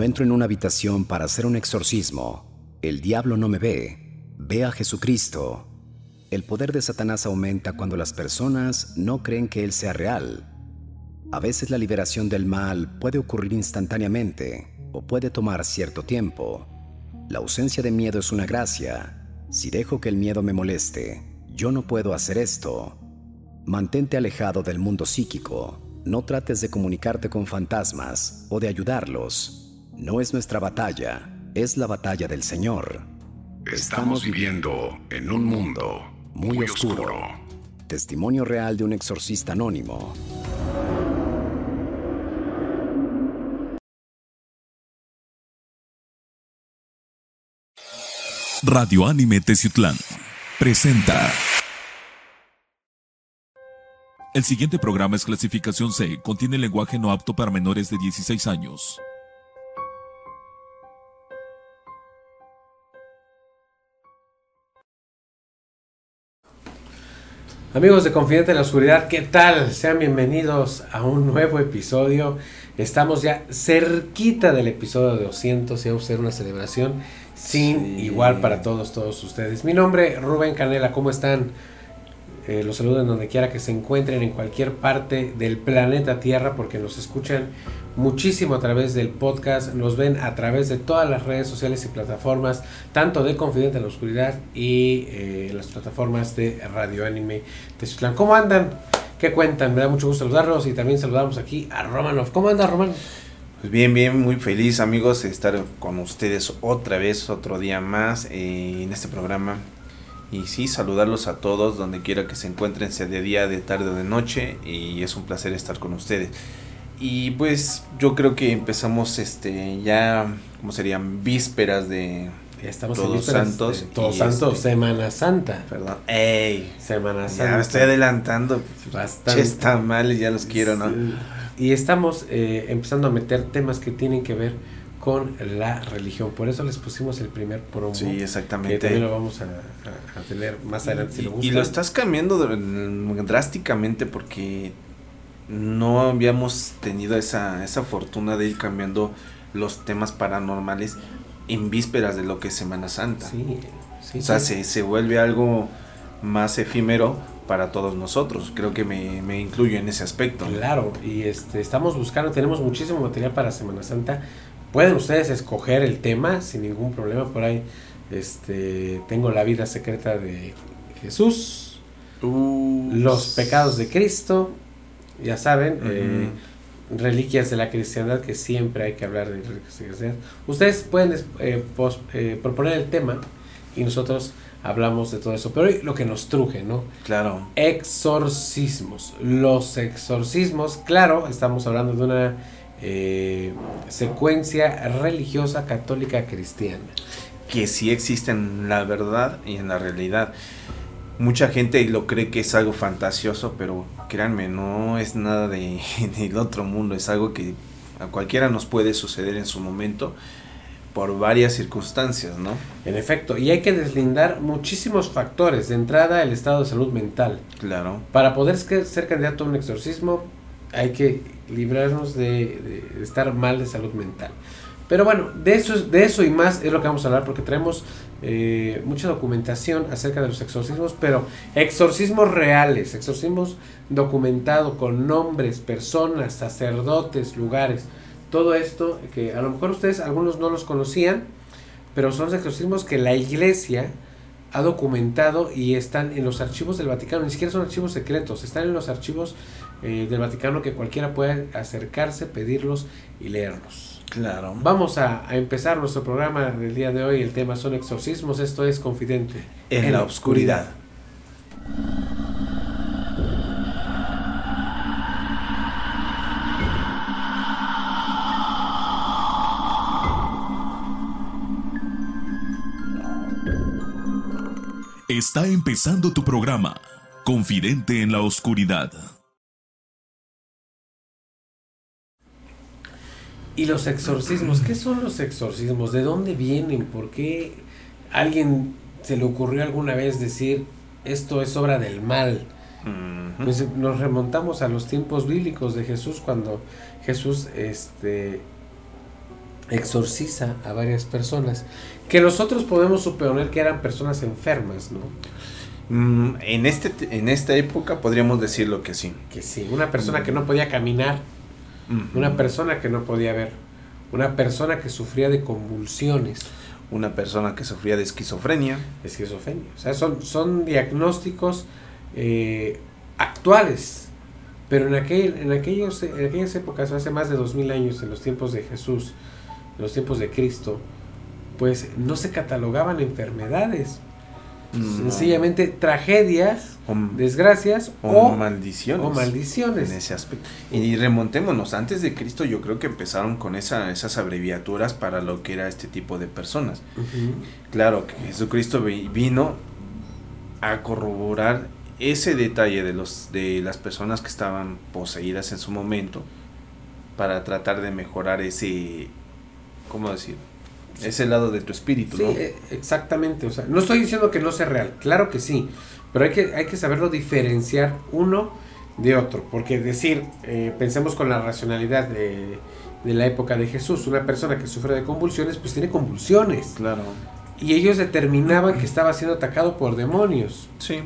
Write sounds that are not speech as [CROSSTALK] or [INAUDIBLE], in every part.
Cuando entro en una habitación para hacer un exorcismo, el diablo no me ve, ve a Jesucristo. El poder de Satanás aumenta cuando las personas no creen que Él sea real. A veces la liberación del mal puede ocurrir instantáneamente o puede tomar cierto tiempo. La ausencia de miedo es una gracia. Si dejo que el miedo me moleste, yo no puedo hacer esto. Mantente alejado del mundo psíquico. No trates de comunicarte con fantasmas o de ayudarlos. No es nuestra batalla, es la batalla del Señor. Estamos viviendo en un mundo muy, oscuro. Testimonio real de un exorcista anónimo. Radio Anime Teciutlán presenta. El siguiente programa es clasificación C, contiene lenguaje no apto para menores de 16 años. Amigos de Confidente en la Oscuridad, ¿qué tal? Sean bienvenidos a un nuevo episodio. Estamos ya cerquita del episodio de 200 y vamos a hacer una celebración sin igual para todos, todos ustedes. Mi nombre es Rubén Canela, ¿cómo están? Eh, los saludo en donde quiera que se encuentren, en cualquier parte del planeta Tierra, porque nos escuchan muchísimo a través del podcast, nos ven a través de todas las redes sociales y plataformas, tanto de Confidente en la Oscuridad y eh, las plataformas de Radio Anime Teciutlán. ¿Cómo andan? ¿Qué cuentan? Me da mucho gusto saludarlos y también saludamos aquí a Romanov. ¿Cómo anda, Roman? Pues bien, bien, muy feliz amigos de estar con ustedes otra vez, otro día más eh, en este programa. Y sí, saludarlos a todos donde quiera que se encuentren, sea de día, de tarde o de noche. Y es un placer estar con ustedes. Y pues yo creo que empezamos este ya, ¿cómo serían? Vísperas de Estamos Todos en vísperas Santos Todos y Santos, este- Semana Santa. Perdón. ¡Ey! Semana Santa. Ya me estoy adelantando. Bastante. Che, tamales, ya los quiero, ¿no? Y estamos eh, empezando a meter temas que tienen que ver con la religión. Por eso les pusimos el primer promo. Sí, Que exactamente. también lo vamos a, a- a tener más adelante si lo Y- gustan. Y lo estás cambiando dr- drásticamente porque no habíamos tenido esa, esa fortuna de ir cambiando los temas paranormales en vísperas de lo que es Semana Santa. Sí, sí, o sea, sí. se, se vuelve algo más efímero para todos nosotros. Creo que me, me incluyo en ese aspecto. Claro, y este, estamos buscando, tenemos muchísimo material para Semana Santa. Pueden ustedes escoger el tema sin ningún problema. Por ahí este, tengo la vida secreta de Jesús, Uh, los pecados de Cristo, ya saben, eh, reliquias de la cristiandad, que siempre hay que hablar de reliquias de la cristiandad. Ustedes pueden eh, eh, proponer el tema y nosotros hablamos de todo eso. Pero hoy lo que nos truje, ¿no? Claro. Exorcismos. Los exorcismos, claro, estamos hablando de una eh, secuencia religiosa católica cristiana. que sí existen en la verdad y en la realidad. Mucha gente lo cree que es algo fantasioso, pero créanme, no es nada de, [LAUGHS] del otro mundo, es algo que a cualquiera nos puede suceder en su momento por varias circunstancias, ¿no? En efecto, y hay que deslindar muchísimos factores. De entrada, el estado de salud mental. Claro. Para poder ser candidato a un exorcismo, hay que librarnos de, de estar mal de salud mental. Pero bueno, de eso, es- de eso y más es lo que vamos a hablar porque traemos eh, mucha documentación acerca de los exorcismos, pero exorcismos reales, exorcismos documentados con nombres, personas, sacerdotes, lugares. Todo esto que a lo mejor ustedes, algunos no los conocían, pero son exorcismos que la iglesia ha documentado y están en los archivos del Vaticano, ni siquiera son archivos secretos, están en los archivos eh, del Vaticano que cualquiera puede acercarse, pedirlos y leerlos. Claro. Vamos a, a empezar nuestro programa del día de hoy, el tema son exorcismos, esto es Confidente. En, la oscuridad. Está empezando tu programa, Confidente en la Oscuridad. Y los exorcismos, ¿qué son los exorcismos? ¿De dónde vienen? ¿Por qué alguien se le ocurrió alguna vez decir esto es obra del mal? Nos remontamos a los tiempos bíblicos de Jesús cuando Jesús este exorciza a varias personas que nosotros podemos suponer que eran personas enfermas, ¿no? Mm, en, este, en esta época podríamos decirlo que sí. Que sí, una persona que no podía caminar, una persona que no podía ver, una persona que sufría de convulsiones. Una persona que sufría de esquizofrenia. Esquizofrenia. O sea, son, son diagnósticos eh, actuales. Pero en, aquel, en, aquellos, en aquellas épocas, hace más de dos mil años, en los tiempos de Jesús, en los tiempos de Cristo, pues no se catalogaban enfermedades. Sencillamente tragedias, desgracias o, maldiciones. O maldiciones. En ese aspecto. Y remontémonos, antes de Cristo yo creo que empezaron con esa, esas abreviaturas para lo que era este tipo de personas. Claro que Jesucristo vino a corroborar ese detalle de, los, de las personas que estaban poseídas en su momento para tratar de mejorar ese, ¿cómo decir? Ese lado de tu espíritu, sí, eh, exactamente. O sea, no estoy diciendo que no sea real, claro que sí, pero hay que, hay que saberlo diferenciar uno de otro, porque decir, eh, pensemos con la racionalidad de, de, la época de Jesús, una persona que sufre de convulsiones, pues tiene convulsiones. Claro. Y ellos determinaban que estaba siendo atacado por demonios. Sí.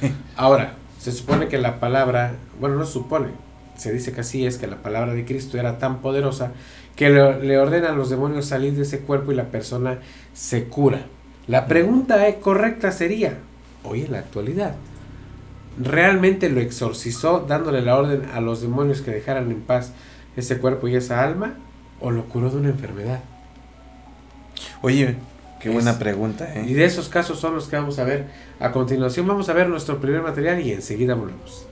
[LAUGHS] Ahora, se supone que la palabra, bueno, no se supone, se dice que así es, que la palabra de Cristo era tan poderosa que le, ordena a los demonios salir de ese cuerpo y la persona se cura. La pregunta correcta sería, hoy en la actualidad, ¿realmente lo exorcizó dándole la orden a los demonios que dejaran en paz ese cuerpo y esa alma? ¿O lo curó de una enfermedad? Oye, qué buena pregunta. ¿eh? Y de esos casos son los que vamos a ver a continuación. Vamos a ver nuestro primer material y enseguida volvemos.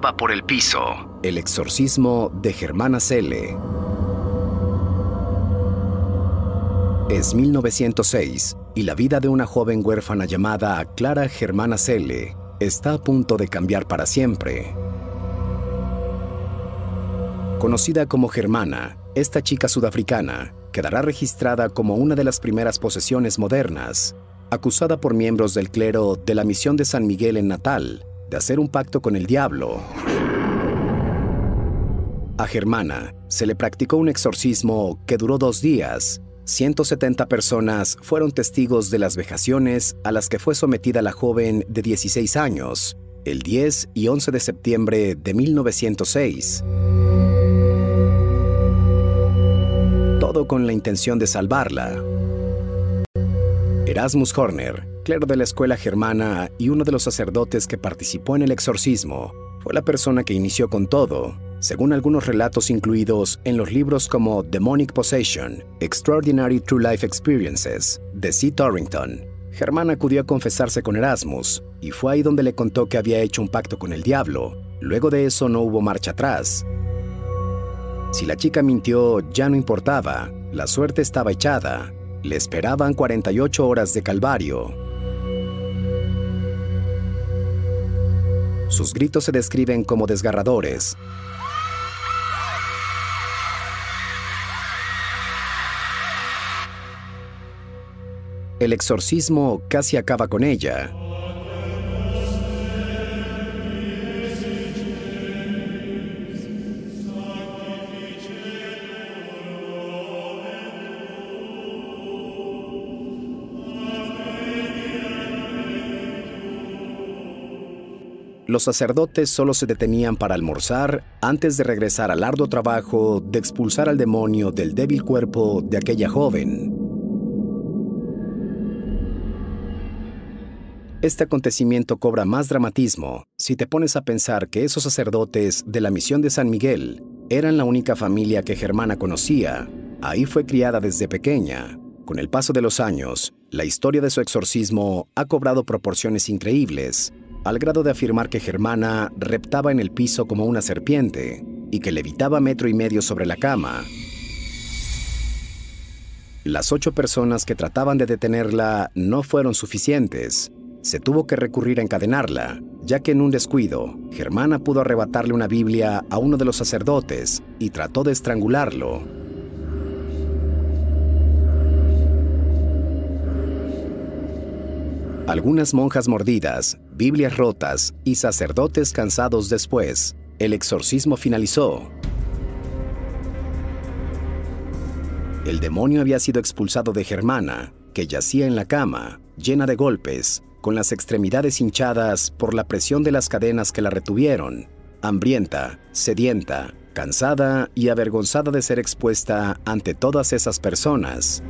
Por el piso. El exorcismo de Germana Cele. Es 1906 y la vida de una joven huérfana llamada Clara Germana Cele está a punto de cambiar para siempre. Conocida como Germana, esta chica sudafricana quedará registrada como una de las primeras posesiones modernas, acusada por miembros del clero de la misión de San Miguel en Natal de hacer un pacto con el diablo. A Germana se le practicó un exorcismo que duró dos días. 170 personas fueron testigos de las vejaciones a las que fue sometida la joven de 16 años, el 10 y 11 de septiembre de 1906. Todo con la intención de salvarla. Erasmus Horner, clero de la escuela germana y uno de los sacerdotes que participó en el exorcismo, fue la persona que inició con todo, según algunos relatos incluidos en los libros como Demonic Possession, Extraordinary True Life Experiences, de C. Torrington. Germán acudió a confesarse con Erasmus, y fue ahí donde le contó que había hecho un pacto con el diablo. Luego de eso no hubo marcha atrás. Si la chica mintió, ya no importaba, la suerte estaba echada. Le esperaban 48 horas de calvario. Sus gritos se describen como desgarradores. El exorcismo casi acaba con ella. Los sacerdotes solo se detenían para almorzar antes de regresar al arduo trabajo de expulsar al demonio del débil cuerpo de aquella joven. Este acontecimiento cobra más dramatismo si te pones a pensar que esos sacerdotes de la misión de San Miguel eran la única familia que Germana conocía. Ahí fue criada desde pequeña. Con el paso de los años, la historia de su exorcismo ha cobrado proporciones increíbles al grado de afirmar que Germana reptaba en el piso como una serpiente y que levitaba metro y medio sobre la cama. Las ocho personas que trataban de detenerla no fueron suficientes. Se tuvo que recurrir a encadenarla, ya que en un descuido, Germana pudo arrebatarle una Biblia a uno de los sacerdotes y trató de estrangularlo. Algunas monjas mordidas, Biblias rotas y sacerdotes cansados después, el exorcismo finalizó. El demonio había sido expulsado de Germana, que yacía en la cama, llena de golpes, con las extremidades hinchadas por la presión de las cadenas que la retuvieron, hambrienta, sedienta, cansada y avergonzada de ser expuesta ante todas esas personas.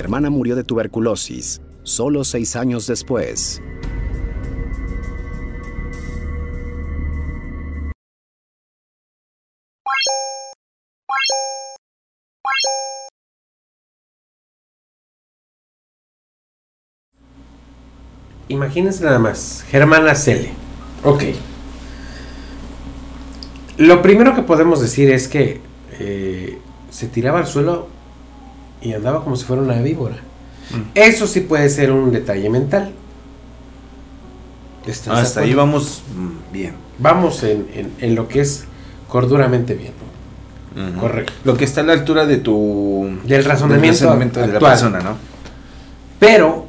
Germana murió de tuberculosis, solo seis años después. Imagínense nada más, Germana Cele. Ok. Lo primero que podemos decir es que eh, se tiraba al suelo y andaba como si fuera una víbora. Mm. Eso sí puede ser un detalle mental. Hasta ahí vamos mm, bien. Vamos en, en, lo que es corduramente bien. Correcto. Lo que está a la altura de tu... Del razonamiento, de la persona, ¿no? Pero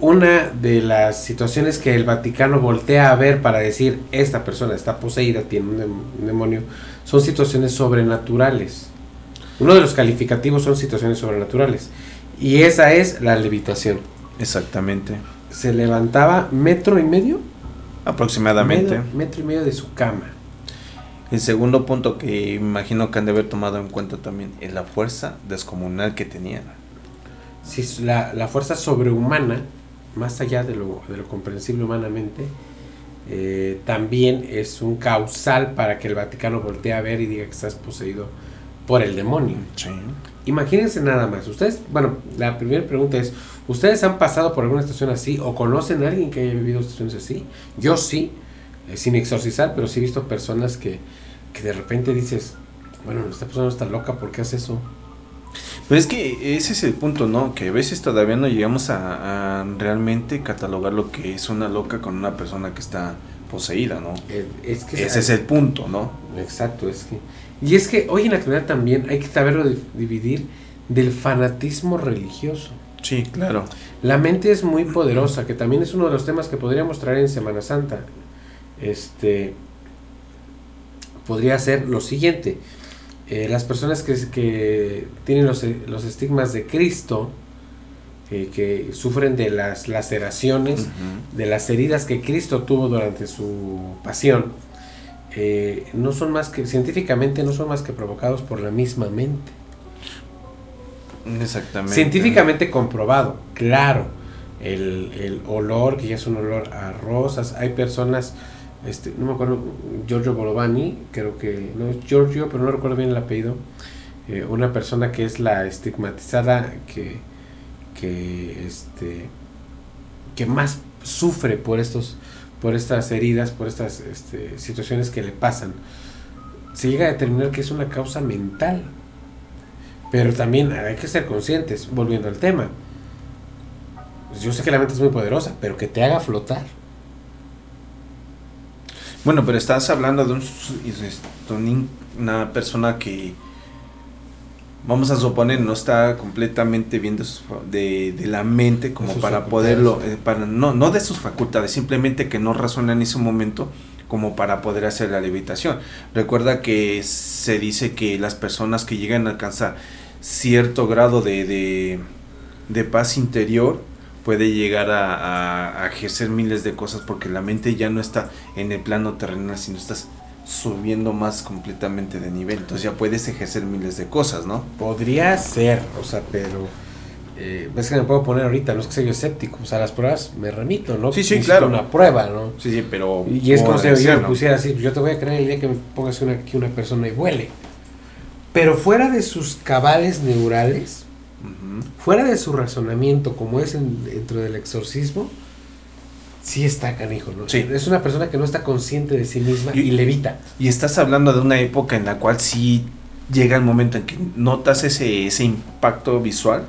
una de las situaciones que el Vaticano voltea a ver para decir esta persona está poseída, tiene un demonio, son situaciones sobrenaturales. Uno de los calificativos son situaciones sobrenaturales. Y esa es la levitación. Exactamente. Se levantaba metro y medio. Aproximadamente. metro y medio de su cama. El segundo punto que imagino que han de haber tomado en cuenta también es la fuerza descomunal que tenían. Sí, la, la fuerza sobrehumana más allá de lo, de lo comprensible humanamente, eh, también es un causal para que el Vaticano voltee a ver y diga que estás poseído por el demonio. Imagínense nada más. Ustedes, bueno, la primera pregunta es, ¿ustedes han pasado por alguna situación así o conocen a alguien que haya vivido situaciones así? Yo sí, eh, sin exorcizar, pero sí he visto personas que, que de repente dices, bueno, esta persona está loca, ¿por qué hace eso? Pero es que ese es el punto, ¿no? Que a veces todavía no llegamos a, realmente catalogar lo que es una loca con una persona que está poseída, ¿no? ese es el punto, ¿no? Exacto, es que... Y es que hoy en la actualidad también hay que saberlo dividir del fanatismo religioso. Sí, claro. La mente es muy poderosa, que también es uno de los temas que podríamos traer en Semana Santa. Este podría ser lo siguiente. Eh, las personas que, que tienen los, los, estigmas de Cristo, eh, que sufren de las laceraciones, de las heridas que Cristo tuvo durante su pasión, eh, no son más que, científicamente, no son más que provocados por la misma mente. Exactamente. Científicamente comprobado, claro. El, el olor, que ya es un olor a rosas, hay personas este, no me acuerdo, Giorgio Bolovani, creo que no es Giorgio, pero no recuerdo bien el apellido, eh, una persona que es la estigmatizada que, que, este, que más sufre por estos por estas heridas, por estas este, situaciones que le pasan. Se llega a determinar que es una causa mental. Pero también hay que ser conscientes, volviendo al tema. Yo sé que la mente es muy poderosa, pero que te haga flotar bueno, pero estás hablando de un, una persona que, vamos a suponer, no está completamente bien de, de, la mente como para poderlo, eh, para, no, no de sus facultades, simplemente que no razona en ese momento como para poder hacer la levitación. Recuerda que se dice que las personas que llegan a alcanzar cierto grado de, de, de paz interior, puede llegar a, ejercer miles de cosas porque la mente ya no está en el plano terrenal, sino estás subiendo más completamente de nivel. Entonces ya puedes ejercer miles de cosas, ¿no? Podría ser, o sea, pero... Eh, ves que me puedo poner ahorita, no es que sea yo escéptico, o sea, las pruebas me remito, ¿no? Sí, sí, claro. una prueba, ¿no? Sí, sí, pero... Y es como si yo me pusiera así, yo te voy a creer el día que me pongas una, aquí una persona y huele. Pero fuera de sus cabales neurales, Fuera de su razonamiento, como es dentro del exorcismo, sí está canijo, ¿no? Es una persona que no está consciente de sí misma y, levita. Y estás hablando de una época en la cual sí llega el momento en que notas ese, ese impacto visual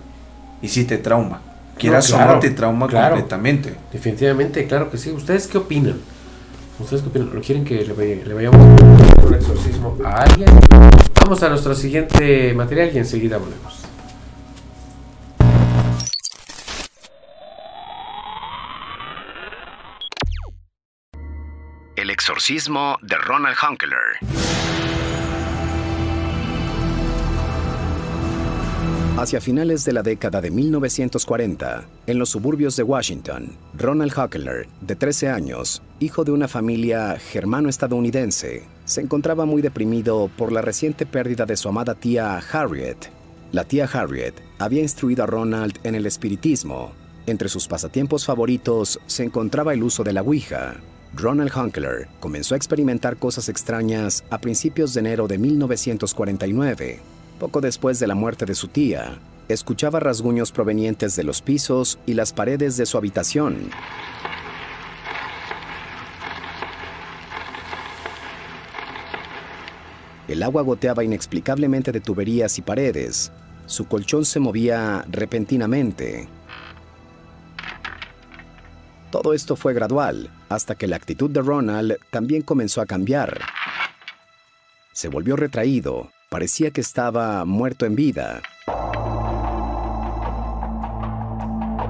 y sí te trauma. Quieras o no te trauma completamente. Definitivamente, claro que sí. ¿Ustedes qué opinan? ¿Ustedes qué opinan? ¿Lo quieren que le, le vayamos a un exorcismo a alguien? Vamos a nuestro siguiente material y enseguida volvemos. Exorcismo de Ronald Hunkeler. Hacia finales de la década de 1940, en los suburbios de Washington, Ronald Huckler, de 13 años, hijo de una familia germano-estadounidense, se encontraba muy deprimido por la reciente pérdida de su amada tía Harriet. La tía Harriet había instruido a Ronald en el espiritismo. Entre sus pasatiempos favoritos se encontraba el uso de la Ouija. Ronald Hunkler comenzó a experimentar cosas extrañas a principios de enero de 1949 poco después de la muerte de su tía, escuchaba rasguños provenientes de los pisos y las paredes de su habitación. El agua goteaba inexplicablemente de tuberías y paredes. Su colchón se movía repentinamente. Todo esto fue gradual, hasta que la actitud de Ronald también comenzó a cambiar. Se volvió retraído, Parecía que estaba muerto en vida.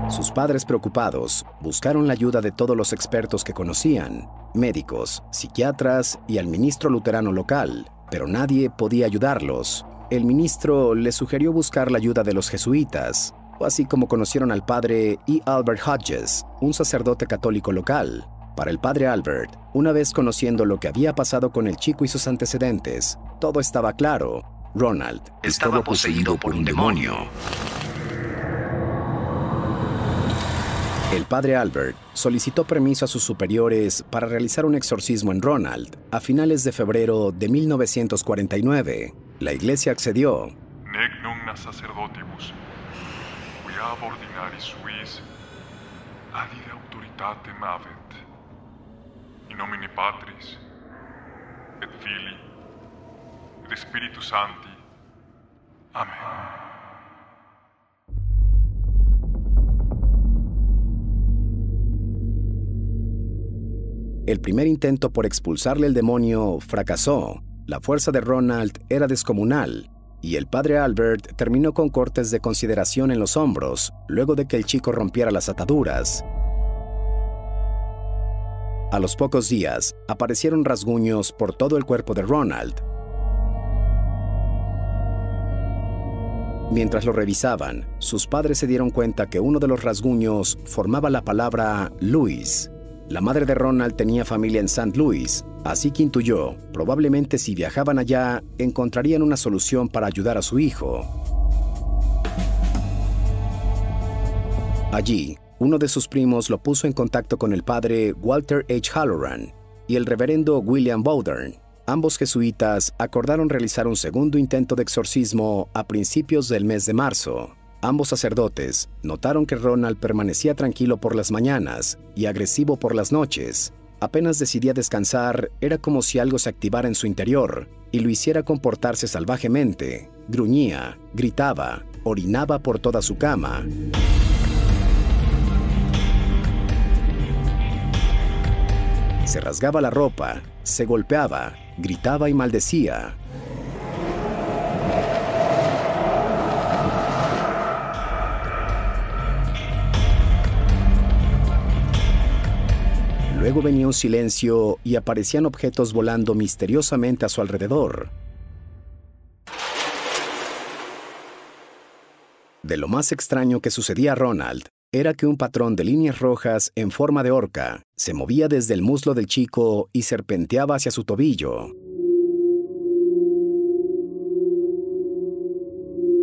Sus padres preocupados buscaron la ayuda de todos los expertos que conocían, médicos, psiquiatras y al ministro luterano local, pero nadie podía ayudarlos. El ministro les sugirió buscar la ayuda de los jesuitas, así como conocieron al padre E. Albert Hodges, un sacerdote católico local. Para el padre Albert, una vez conociendo lo que había pasado con el chico y sus antecedentes, todo estaba claro. Ronald estaba poseído por un demonio. El padre Albert solicitó permiso a sus superiores para realizar un exorcismo en Ronald a finales de febrero de 1949. La iglesia accedió. Nec sacerdotibus, ordinaris suis, adide autoritatem in nomine Patris, et Filii, et Spiritus Sancti. Amén. El primer intento por expulsarle el demonio fracasó. La fuerza de Ronald era descomunal y el padre Albert terminó con cortes de consideración en los hombros luego de que el chico rompiera las ataduras. A los pocos días, aparecieron rasguños por todo el cuerpo de Ronald. Mientras lo revisaban, sus padres se dieron cuenta que uno de los rasguños formaba la palabra Louis. La madre de Ronald tenía familia en St. Louis, así que intuyó, probablemente si viajaban allá, encontrarían una solución para ayudar a su hijo. Allí, uno de sus primos lo puso en contacto con el padre Walter H. Halloran y el reverendo William Bowdern. Ambos jesuitas acordaron realizar un segundo intento de exorcismo a principios del mes de marzo. Ambos sacerdotes notaron que Ronald permanecía tranquilo por las mañanas y agresivo por las noches. Apenas decidía descansar, era como si algo se activara en su interior y lo hiciera comportarse salvajemente. Gruñía, gritaba, orinaba por toda su cama. Se rasgaba la ropa, se golpeaba, gritaba y maldecía. Luego venía un silencio y aparecían objetos volando misteriosamente a su alrededor. De lo más extraño que sucedía a Ronald era que un patrón de líneas rojas en forma de horca se movía desde el muslo del chico y serpenteaba hacia su tobillo.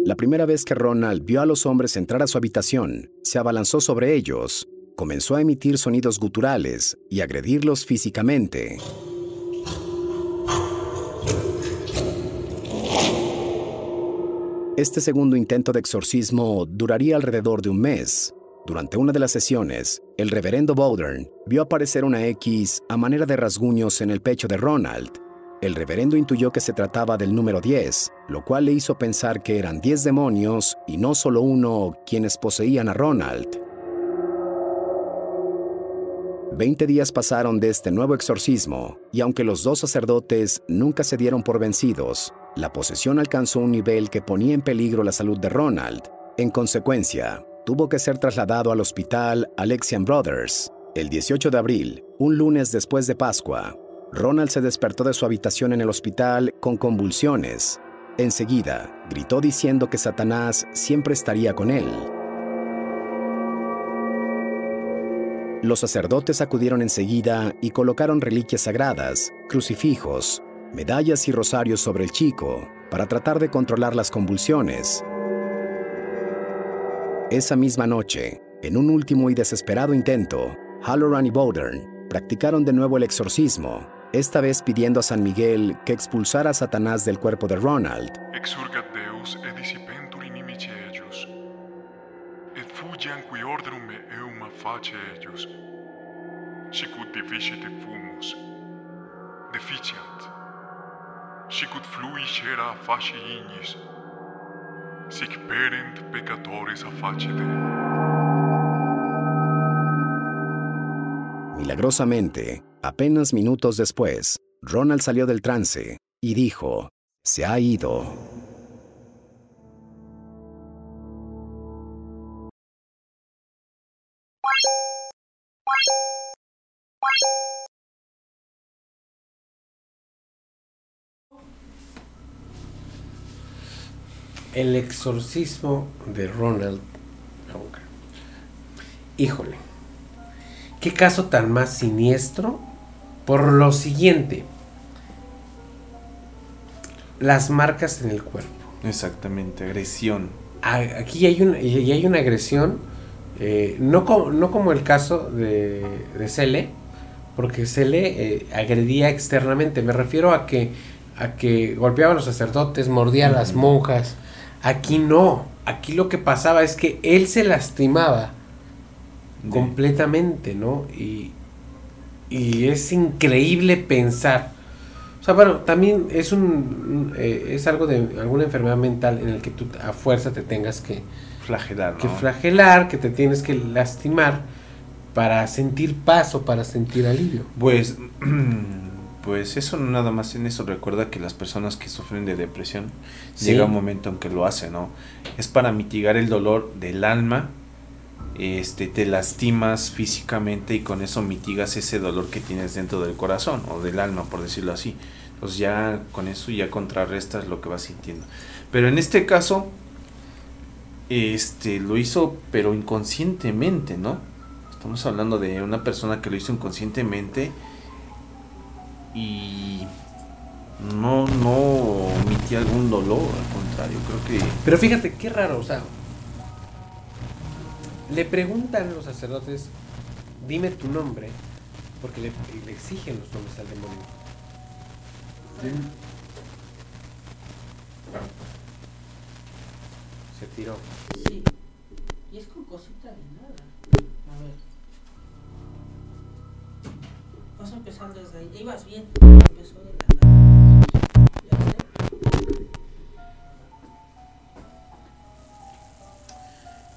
La primera vez que Ronald vio a los hombres entrar a su habitación, se abalanzó sobre ellos, comenzó a emitir sonidos guturales y agredirlos físicamente. Este segundo intento de exorcismo duraría alrededor de un mes, durante una de las sesiones, el reverendo Bowdern vio aparecer una X a manera de rasguños en el pecho de Ronald. El reverendo intuyó que se trataba del número 10, lo cual le hizo pensar que eran 10 demonios y no solo uno quienes poseían a Ronald. Veinte días pasaron de este nuevo exorcismo, y aunque los dos sacerdotes nunca se dieron por vencidos, la posesión alcanzó un nivel que ponía en peligro la salud de Ronald. En consecuencia, tuvo que ser trasladado al hospital Alexian Brothers el 18 de abril, un lunes después de Pascua. Ronald se despertó de su habitación en el hospital con convulsiones. Enseguida, gritó diciendo que Satanás siempre estaría con él. Los sacerdotes acudieron enseguida y colocaron reliquias sagradas, crucifijos, medallas y rosarios sobre el chico para tratar de controlar las convulsiones. Esa misma noche, en un último y desesperado intento, Halloran y Bowdern practicaron de nuevo el exorcismo, esta vez pidiendo a San Miguel que expulsara a Satanás del cuerpo de Ronald. Exurgat Deus et qui ordrum face eius, sicut deficit fumus, deficiant, sicut flui cera face ignis, sic perent peccatores a face. Milagrosamente, apenas minutos después, Ronald salió del trance y dijo, se ha ido. El exorcismo de Ronald Hooker. Híjole, qué caso tan más siniestro por lo siguiente. Las marcas en el cuerpo. Exactamente, agresión. A- Aquí hay, un, y hay una agresión, eh, no, como, no como el caso de, de Cele, porque Cele eh, agredía externamente. Me refiero a que, a que golpeaba a los sacerdotes, mordía a las monjas. Aquí no. Aquí lo que pasaba es que él se lastimaba De- completamente, ¿no? Y, y es increíble pensar. O sea, bueno, también es un eh, es algo de alguna enfermedad mental en el que tú a fuerza te tengas que, flagelar, que flagelar, que te tienes que lastimar para sentir paz o para sentir alivio. Pues, [CLEARS THROAT] pues eso no nada más en eso. Recuerda que las personas que sufren de depresión Sí. llega un momento en que lo hacen, ¿no? Es para mitigar el dolor del alma. Este, te lastimas físicamente y con eso mitigas ese dolor que tienes dentro del corazón o del alma, por decirlo así. Entonces ya con eso ya contrarrestas lo que vas sintiendo. Pero en este caso, este, lo hizo pero inconscientemente, ¿no? Estamos hablando de una persona que lo hizo inconscientemente y no, no omitía algún dolor, al contrario, creo que Pero fíjate, qué raro, o sea, le preguntan los sacerdotes, dime tu nombre, porque le, le exigen los nombres al demonio. Se tiró. Sí. Y es con cosita de Vas a empezar desde ahí. Ibas bien. Empezó de la nada. Ya sé.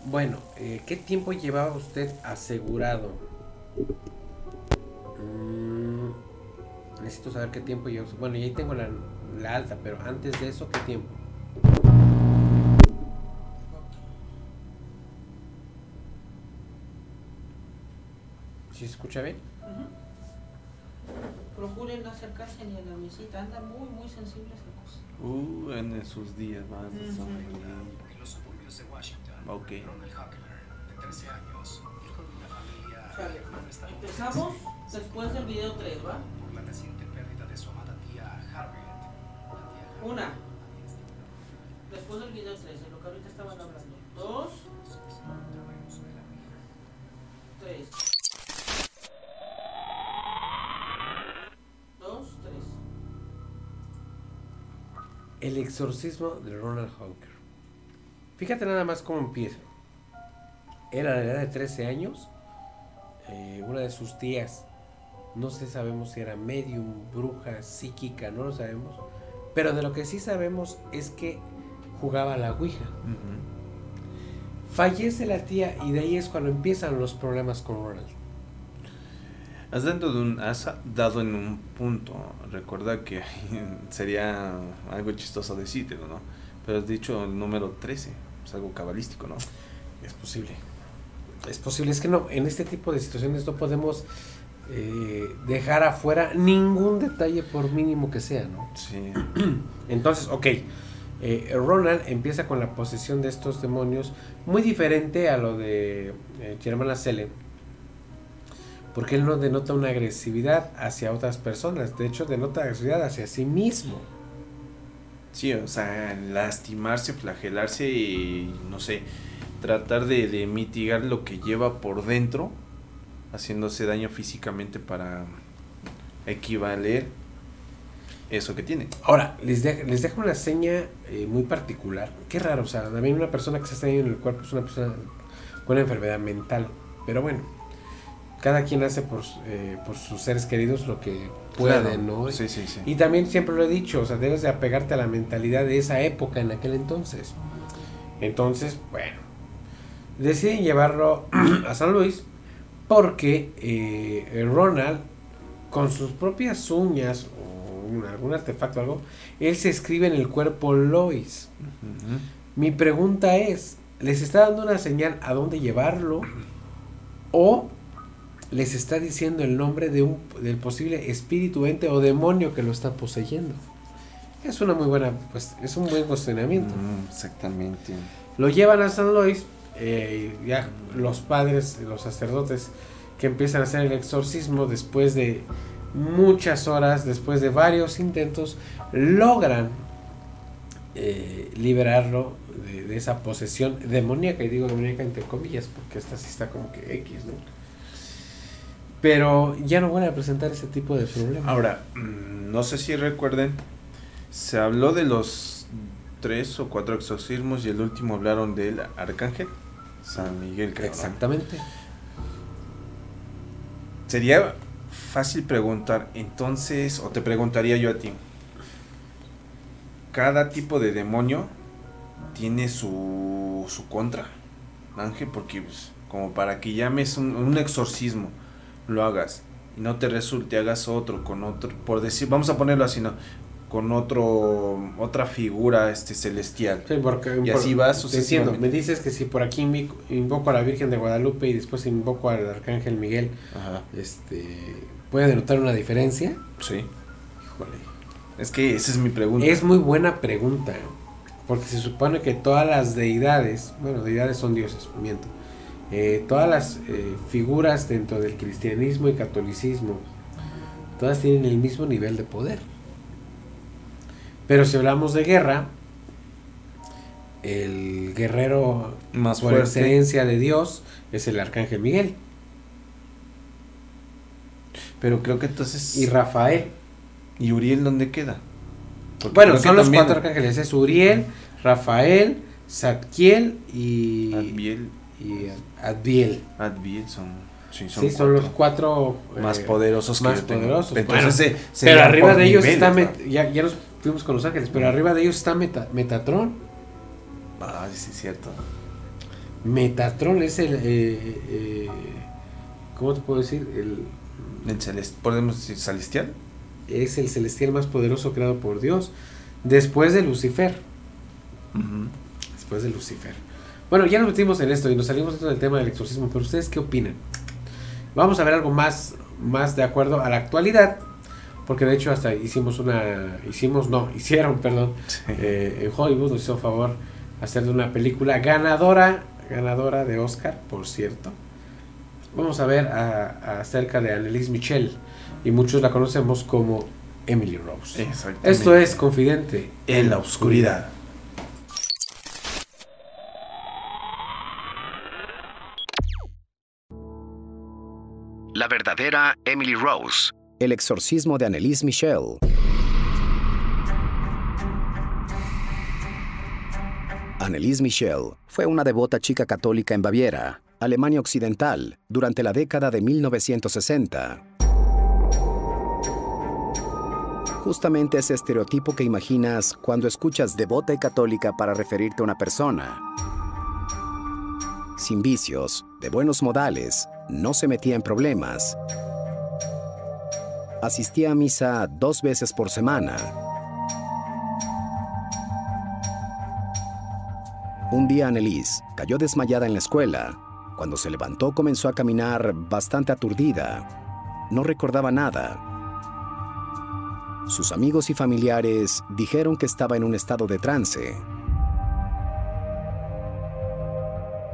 Bueno, eh, ¿qué tiempo llevaba usted asegurado? Mm, necesito saber qué tiempo lleva. Bueno, y ahí tengo la, la alta, pero antes de eso, ¿qué tiempo? ¿Sí se escucha bien? Procuren no acercarse ni a la mesita. Anda muy, muy sensible esa cosa. uh, en esos días más Ujú. En los suburbios de Washington, Ok. Ronald Huckler, de 13 años, hijo de una familia Sale. Empezamos después del video 3, ¿va? por la reciente pérdida de su amada tía Harriet. La tía Harriet Una. estado Después del video 3, de lo que ahorita estaban hablando. Dos, tres. Exorcismo de Ronald Honker. Fíjate nada más cómo empieza. Era a la edad de 13 años. eh, una de sus tías, no sé, sabemos si era medium, bruja, psíquica, no lo sabemos. Pero de lo que sí sabemos es que jugaba a la Ouija. Fallece la tía y de ahí es cuando empiezan los problemas con Ronald. Has, dado de un, has dado en un punto, recuerda que [LAUGHS] sería algo chistoso decírtelo, ¿no? Pero has dicho el número 13, es algo cabalístico, ¿no? Es posible. Es posible, es que no, en este tipo de situaciones no podemos eh, dejar afuera ningún detalle por mínimo que sea, ¿no? Sí. [CLEARS THROAT] Entonces, ok, eh, Ronald empieza con la posesión de estos demonios muy diferente a lo de eh, Germana porque él no denota una agresividad hacia otras personas, de hecho denota agresividad hacia sí mismo. Sí, o sea, lastimarse, flagelarse y no sé, tratar de, de mitigar lo que lleva por dentro, haciéndose daño físicamente para equivaler eso que tiene. Ahora, les, de- les dejo una seña eh, muy particular. Qué raro, o sea, también una persona que se está en el cuerpo es una persona con una enfermedad mental. Pero bueno, cada quien hace por, eh, por sus seres queridos lo que puede, Claro. ¿no? Sí, sí, sí. Y también siempre lo he dicho, o sea, debes de apegarte a la mentalidad de esa época en aquel entonces. Entonces, bueno, deciden llevarlo [CLEARS THROAT] a San Luis porque eh, Ronald, con sus propias uñas o un- algún artefacto algo, él se escribe en el cuerpo Lois. Mi pregunta es, ¿les está dando una señal a dónde llevarlo? ¿O les está diciendo el nombre de un, del posible espíritu, ente o demonio que lo está poseyendo? Es una muy buena, pues es un buen cuestionamiento. Mm, exactamente. Lo llevan a San Luis, eh, ya los padres, los sacerdotes que empiezan a hacer el exorcismo después de muchas horas, después de varios intentos, logran eh, liberarlo de, de esa posesión demoníaca, y digo demoníaca entre comillas, porque esta sí está como que X, ¿no? Pero ya no van a presentar ese tipo de problemas. Ahora, mm, no sé si recuerden, se habló de los tres o cuatro exorcismos y el último hablaron del arcángel San Miguel. ¿no? Exactamente. Sería fácil preguntar, entonces, o te preguntaría yo a ti, cada tipo de demonio tiene su, su contra, Ángel, porque pues, como para que llames un, un exorcismo, lo hagas y no te resulte, hagas otro con otro, por decir, vamos a ponerlo así, ¿no? Con otro, otra figura este celestial. Sí, porque, Y así va sucesivamente. Me dices que si por aquí invoco a la Virgen de Guadalupe y después invoco al Arcángel Miguel, Ajá, este, ¿puede denotar una diferencia? sí. Híjole. Es que esa es mi pregunta. Es muy buena pregunta, porque se supone que todas las deidades, bueno, deidades son dioses, miento, eh, todas las eh, figuras dentro del cristianismo y catolicismo, todas tienen el mismo nivel de poder. Pero si hablamos de guerra, el guerrero Más por excelencia de Dios es el arcángel Miguel Pero creo que entonces... y Rafael. ¿Y Uriel dónde queda? Porque Bueno, son los también cuatro arcángeles, es Uriel, Rafael, Zadkiel y, Adviel, y Adviel. Adviel son, sí, son, Sí, son los cuatro más eh, poderosos que más yo tengo. poderosos. Entonces, Bueno, se- Pero serían arriba de ellos niveles, está, ya, ya nos fuimos con los ángeles, pero arriba de ellos está Meta- Metatron. Ah, sí, es cierto. Metatron es el, eh, eh, ¿cómo te puedo decir? El, El celest, ¿Podemos decir celestial? es el celestial más poderoso creado por Dios, después de Lucifer. Después de Lucifer. Bueno, ya nos metimos en esto y nos salimos dentro del tema del exorcismo, pero ¿ustedes qué opinan? Vamos a ver algo más, más de acuerdo a la actualidad, porque de hecho hasta hicimos una, hicimos, no, [LAUGHS] hicieron, perdón, eh, en Hollywood nos hizo favor hacer de una película ganadora, ganadora de Oscar, por cierto. Vamos a ver a- a- acerca de Annelise Michel, y muchos la conocemos como Emily Rose. Esto es Confidente En la oscuridad. La verdadera Emily Rose. El exorcismo de Annelise Michel. Annelise Michel fue una devota chica católica en Baviera, Alemania Occidental, durante la década de 1960. Justamente ese estereotipo que imaginas cuando escuchas devota y católica para referirte a una persona. Sin vicios, de buenos modales, no se metía en problemas, asistía a misa dos veces por semana. Un día Annelise cayó desmayada en la escuela. Cuando se levantó comenzó a caminar bastante aturdida. no recordaba nada. Sus amigos y familiares dijeron que estaba en un estado de trance.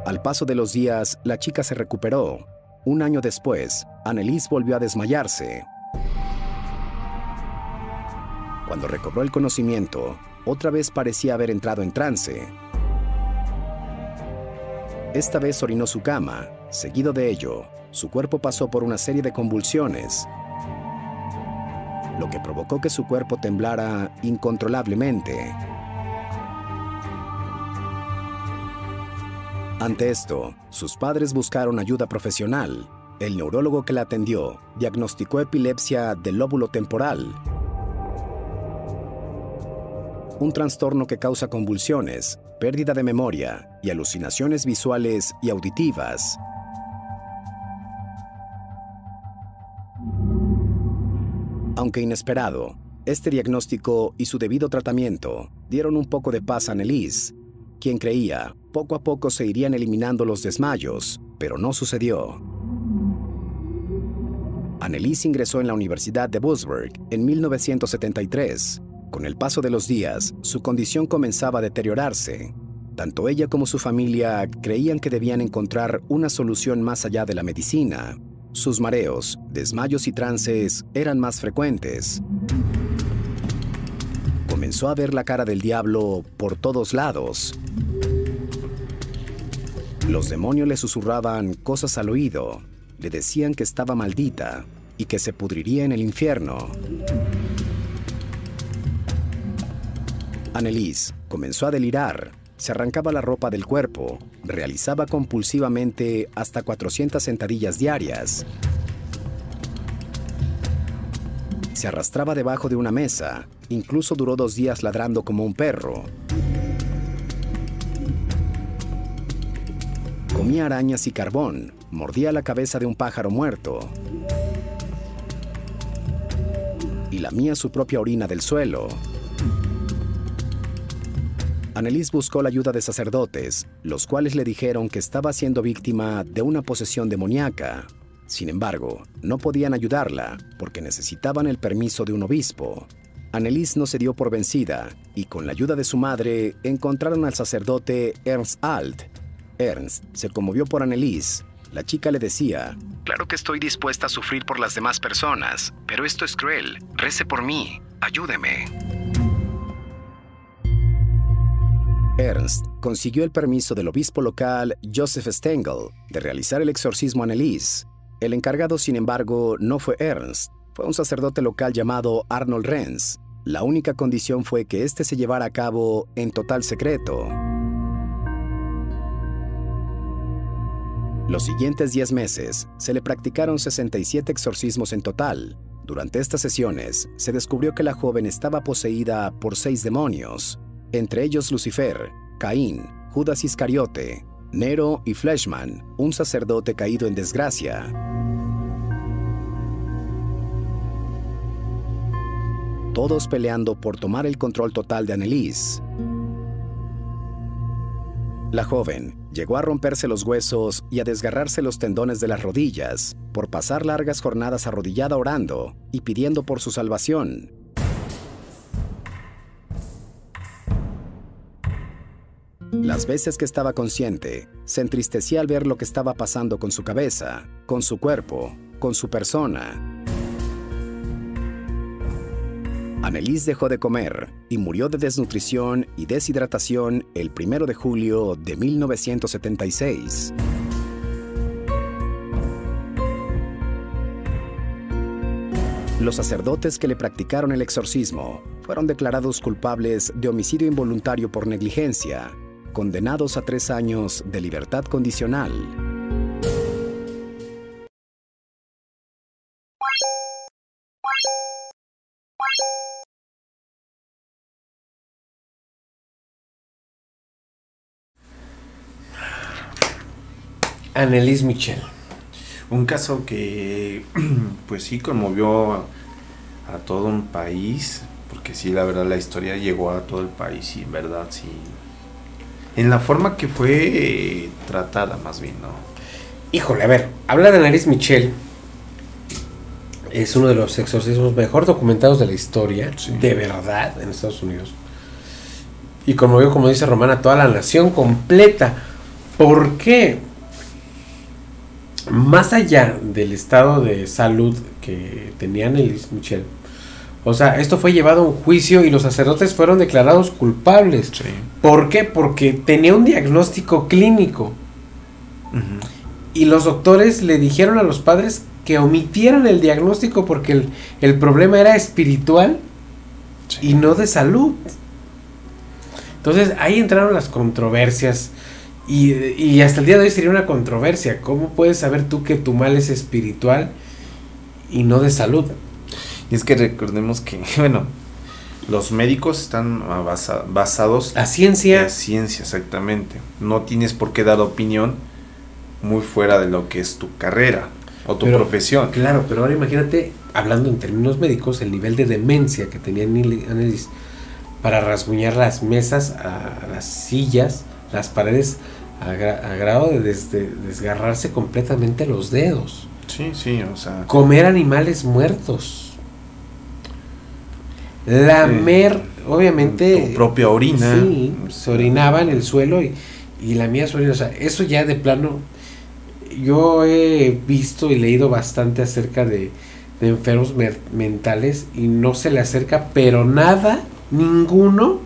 Al paso de los días, la chica se recuperó. Un año después, Annelise volvió a desmayarse. Cuando recobró el conocimiento, otra vez parecía haber entrado en trance. Esta vez orinó su cama. Seguido de ello, su cuerpo pasó por una serie de convulsiones, lo que provocó que su cuerpo temblara incontrolablemente. Ante esto, sus padres buscaron ayuda profesional. El neurólogo que la atendió diagnosticó epilepsia del lóbulo temporal, un trastorno que causa convulsiones, pérdida de memoria y alucinaciones visuales y auditivas. Aunque inesperado, este diagnóstico y su debido tratamiento dieron un poco de paz a Annelise, quien creía poco a poco se irían eliminando los desmayos, pero no sucedió. Annelise ingresó en la Universidad de Würzburg en 1973 con el paso de los días, su condición comenzaba a deteriorarse. Tanto ella como su familia creían que debían encontrar una solución más allá de la medicina. Sus mareos, desmayos y trances eran más frecuentes. Comenzó a ver la cara del diablo por todos lados. Los demonios le susurraban cosas al oído, le decían que estaba maldita y que se pudriría en el infierno. Annelise comenzó a delirar, se arrancaba la ropa del cuerpo, realizaba compulsivamente hasta 400 sentadillas diarias. Se arrastraba debajo de una mesa, incluso duró dos días ladrando como un perro. Comía arañas y carbón, mordía la cabeza de un pájaro muerto y lamía su propia orina del suelo. Annelise buscó la ayuda de sacerdotes, los cuales le dijeron que estaba siendo víctima de una posesión demoníaca. Sin embargo, no podían ayudarla porque necesitaban el permiso de un obispo. Annelise no se dio por vencida y con la ayuda de su madre encontraron al sacerdote Ernst Alt. Ernst se conmovió por Annelise. La chica le decía, Claro que estoy dispuesta a sufrir por las demás personas, pero esto es cruel. Rece por mí. Ayúdeme. Ernst consiguió el permiso del obispo local Joseph Stengel de realizar el exorcismo a Annelise. El encargado, sin embargo, no fue Ernst, fue un sacerdote local llamado Arnold Renz. La única condición fue que éste se llevara a cabo en total secreto. Los siguientes 10 meses se le practicaron 67 exorcismos en total. Durante estas sesiones se descubrió que la joven estaba poseída por seis demonios, entre ellos Lucifer, Caín, Judas Iscariote, Nero y Fleshman, un sacerdote caído en desgracia. Todos peleando por tomar el control total de Annelise. La joven llegó a romperse los huesos y a desgarrarse los tendones de las rodillas por pasar largas jornadas arrodillada orando y pidiendo por su salvación. Las veces que estaba consciente, se entristecía al ver lo que estaba pasando con su cabeza, con su cuerpo, con su persona. Annelise dejó de comer y murió de desnutrición y deshidratación el 1 de julio de 1976. Los sacerdotes que le practicaron el exorcismo fueron declarados culpables de homicidio involuntario por negligencia condenados a tres años de libertad condicional. Annelise Michel. Un caso que [CLEARS THROAT] pues sí conmovió a, a todo un país, porque sí, la verdad la historia llegó a todo el país y en verdad sí en la forma que fue tratada más bien, ¿no? Híjole, a ver, habla de Annelise Michel Es uno de los exorcismos mejor documentados de la historia, de verdad, en Estados Unidos. Y conmovió, como dice Romana, toda la nación completa. ¿Por qué? Más allá del estado de salud que tenían Elis Michel, o sea, esto fue llevado a un juicio y los sacerdotes fueron declarados culpables. ¿Por qué? Porque tenía un diagnóstico clínico. Y los doctores le dijeron a los padres que omitieran el diagnóstico porque el, el problema era espiritual y no de salud. Entonces ahí entraron las controversias. Y, y, hasta el día de hoy sería una controversia. ¿Cómo puedes saber tú que tu mal es espiritual y no de salud? Y es que recordemos que, [LAUGHS] bueno, los médicos están basa, basados... A ciencia. A ciencia, exactamente. No tienes por qué dar opinión muy fuera de lo que es tu carrera o tu profesión. Claro, pero ahora imagínate, hablando en términos médicos, el nivel de demencia que tenía Annelies para rasguñar las mesas, a las sillas, las paredes, a, a grado de des, de desgarrarse completamente los dedos. Sí, sí, o sea. Comer animales muertos. Lamer, eh, obviamente. Tu propia orina. Sí, se orinaba en el suelo y, y la mía su orina. O sea, eso ya de plano. Yo he visto y leído bastante acerca de, de enfermos mentales y no se le acerca, pero nada ninguno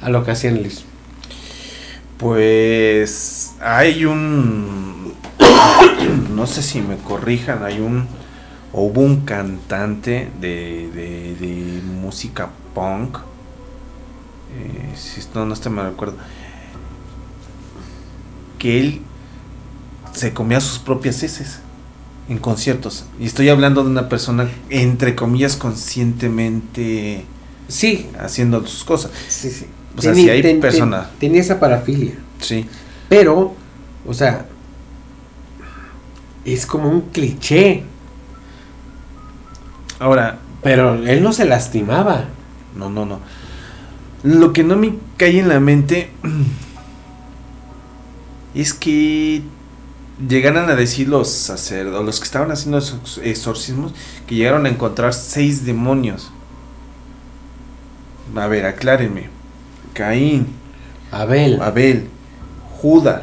a lo que hacían Liz. Pues hay un, [COUGHS] no sé si me corrijan, hay un, hubo un cantante de, de, de música punk, eh, si no, no estoy me recuerdo, que él se comía sus propias heces en conciertos. Y estoy hablando de una persona, entre comillas, conscientemente Sí. Haciendo sus cosas. Sí, sí. O sea, si hay personas. tenía esa parafilia. Sí. Pero, o sea, es como un cliché. Ahora. Pero él no se lastimaba. No, no, no. Lo que no me cae en la mente [CLEARS THROAT] es que llegaran a decir los sacerdotes, los que estaban haciendo esos exorcismos, que llegaron a encontrar seis demonios. A ver, aclárenme. Caín. Abel. Abel. Judas.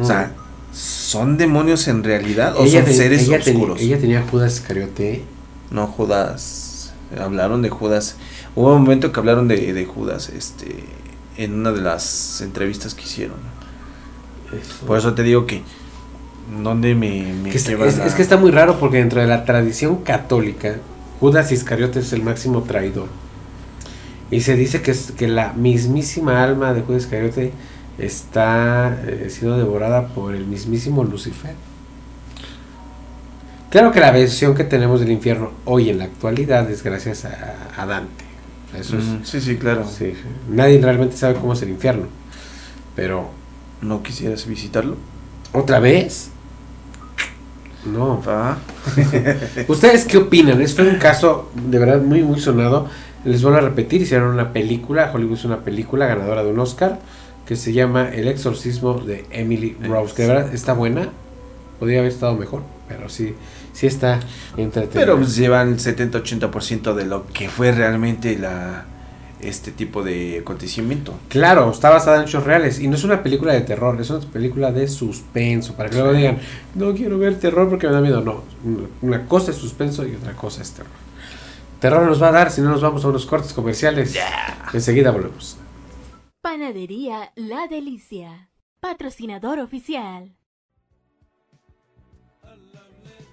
O sea, ¿son demonios en realidad o son seres oscuros? ella tenía Judas Iscariote. No, Judas. Hablaron de Judas. Hubo un momento que hablaron de, de Judas este, en una de las entrevistas que hicieron. Por eso te digo que. ¿Dónde me, me es, es que está muy raro porque dentro de la tradición católica Judas Iscariote es el máximo traidor. Y se dice que, es, que la mismísima alma de Judas Iscariote está eh, siendo devorada por el mismísimo Lucifer. Claro que la versión que tenemos del infierno hoy en la actualidad es gracias a, a Dante. Eso es, sí, sí, claro. Sí, nadie realmente sabe cómo es el infierno. Pero. ¿No quisieras visitarlo? ¿Otra vez? No. [LAUGHS] ¿Ustedes qué opinan? Este fue un caso de verdad muy, muy sonado. Les voy a repetir, hicieron una película, Hollywood hizo una película ganadora de un Oscar que se llama El exorcismo de Emily Rose, que de verdad está buena. Podría haber estado mejor, pero sí, sí está entretenida. Pero pues, llevan el 70-80% de lo que fue realmente la, este tipo de acontecimiento. Claro, está basada en hechos reales y no es una película de terror, es una película de suspenso, para que luego digan, no quiero ver terror porque me da miedo. No, una cosa es suspenso y otra cosa es terror. Terror nos va a dar si no nos vamos a unos cortes comerciales. Enseguida volvemos. Panadería La Delicia, patrocinador oficial.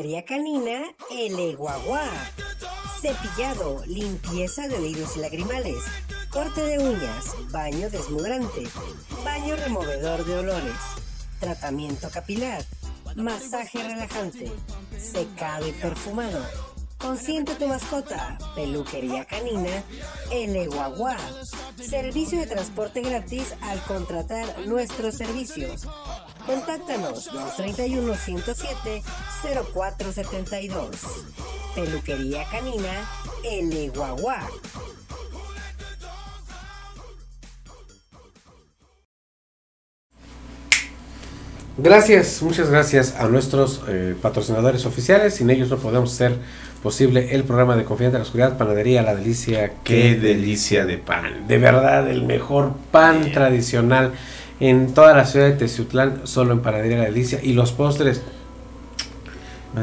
Peluquería canina El Eguaguá. Cepillado, limpieza de oídos y lagrimales, corte de uñas, baño desmudrante, baño removedor de olores, tratamiento capilar, masaje relajante, secado y perfumado. Consiente tu mascota. Peluquería canina El Eguaguá. Servicio de transporte gratis al contratar nuestros servicios. Contáctanos 231-107-0472. Peluquería Canina El Eguaguá. Gracias, muchas gracias a nuestros eh, patrocinadores oficiales. Sin ellos no podemos hacer posible el programa de Confianza en la Oscuridad, Panadería La Delicia. Qué delicia de pan. De verdad, el mejor pan tradicional en toda la ciudad de Teciutlán, solo en Panadería La Delicia. Y los postres,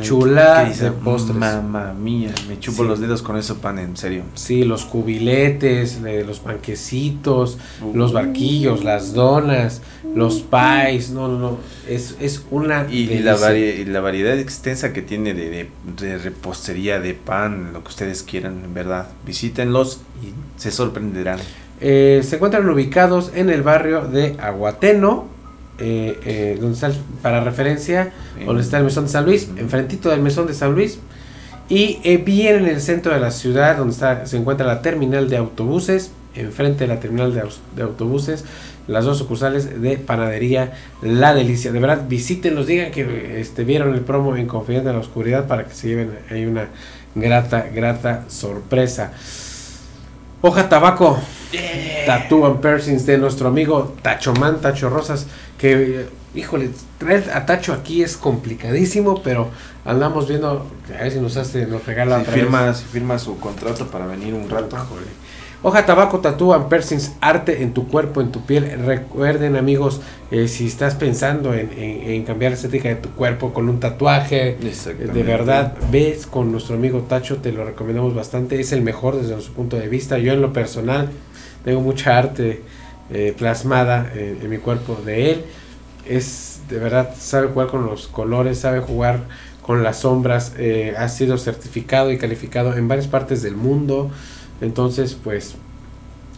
chulada ¿Qué dice? de postres. Mamma mía, me chupo Sí. los dedos con ese pan, en serio. Sí, los cubiletes, eh, los panquecitos, los barquillos, las donas, los pies, no, no, no, es, es una Y, y delicia. la, vari- y la variedad extensa que tiene de, de- de repostería, de pan, lo que ustedes quieran, en verdad. Visítenlos y se sorprenderán. Eh, se encuentran ubicados en el barrio de Aguateno, eh, eh, donde está, el- para referencia, donde está el mesón de San Luis, enfrentito del mesón de San Luis, y eh, bien en el centro de la ciudad, donde está, se encuentra la terminal de autobuses, enfrente de la terminal de autobuses, las dos sucursales de panadería La Delicia. De verdad, visítenlos, digan que este, vieron el promo en Confianza en la Oscuridad para que se lleven ahí una grata, grata sorpresa. Hoja Tabaco, Tattoo and Piercings de nuestro amigo Tachoman, Tacho Rosas, que, híjole, traer a Tacho aquí es complicadísimo, pero andamos viendo, a ver si nos hace, nos regala Si otra vez. firma, si firma su contrato para venir un rato. Hoja Tabaco, Tattoo and Piercings, arte en tu cuerpo, en tu piel. Recuerden, amigos, eh, si estás pensando en, en- en cambiar la estética de tu cuerpo con un tatuaje, eh, de verdad, ves con nuestro amigo Tacho, te lo recomendamos bastante. Es el mejor desde nuestro punto de vista. Yo, en lo personal, tengo mucha arte eh, plasmada en, en mi cuerpo de él. Es de verdad, sabe jugar con los colores, sabe jugar con las sombras. eh, ha sido certificado y calificado en varias partes del mundo. Entonces, pues,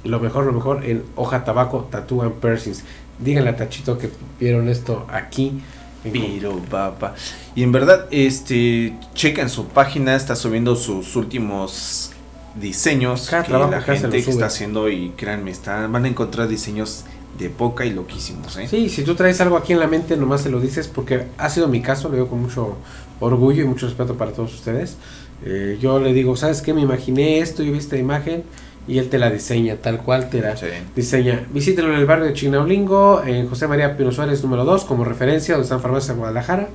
lo mejor, lo mejor en hoja tabaco, tattoo and piercings. Díganle a Tachito que vieron esto aquí. Pero papá. Y en verdad, este, checa en su página, está subiendo sus últimos diseños Cada que trabajo la que gente está haciendo y créanme, está, van a encontrar diseños de poca y loquísimos, ¿eh? Sí, si tú traes algo aquí en la mente, nomás se lo dices porque ha sido mi caso, lo digo con mucho orgullo y mucho respeto para todos ustedes. Eh, yo le digo, ¿sabes qué? Me imaginé esto, yo vi esta imagen y él te la diseña, tal cual te la diseña. Visítelo en el barrio de Chinaulingo, en José María Pino Suárez número 2, como referencia, donde están farmacias de Guadalajara.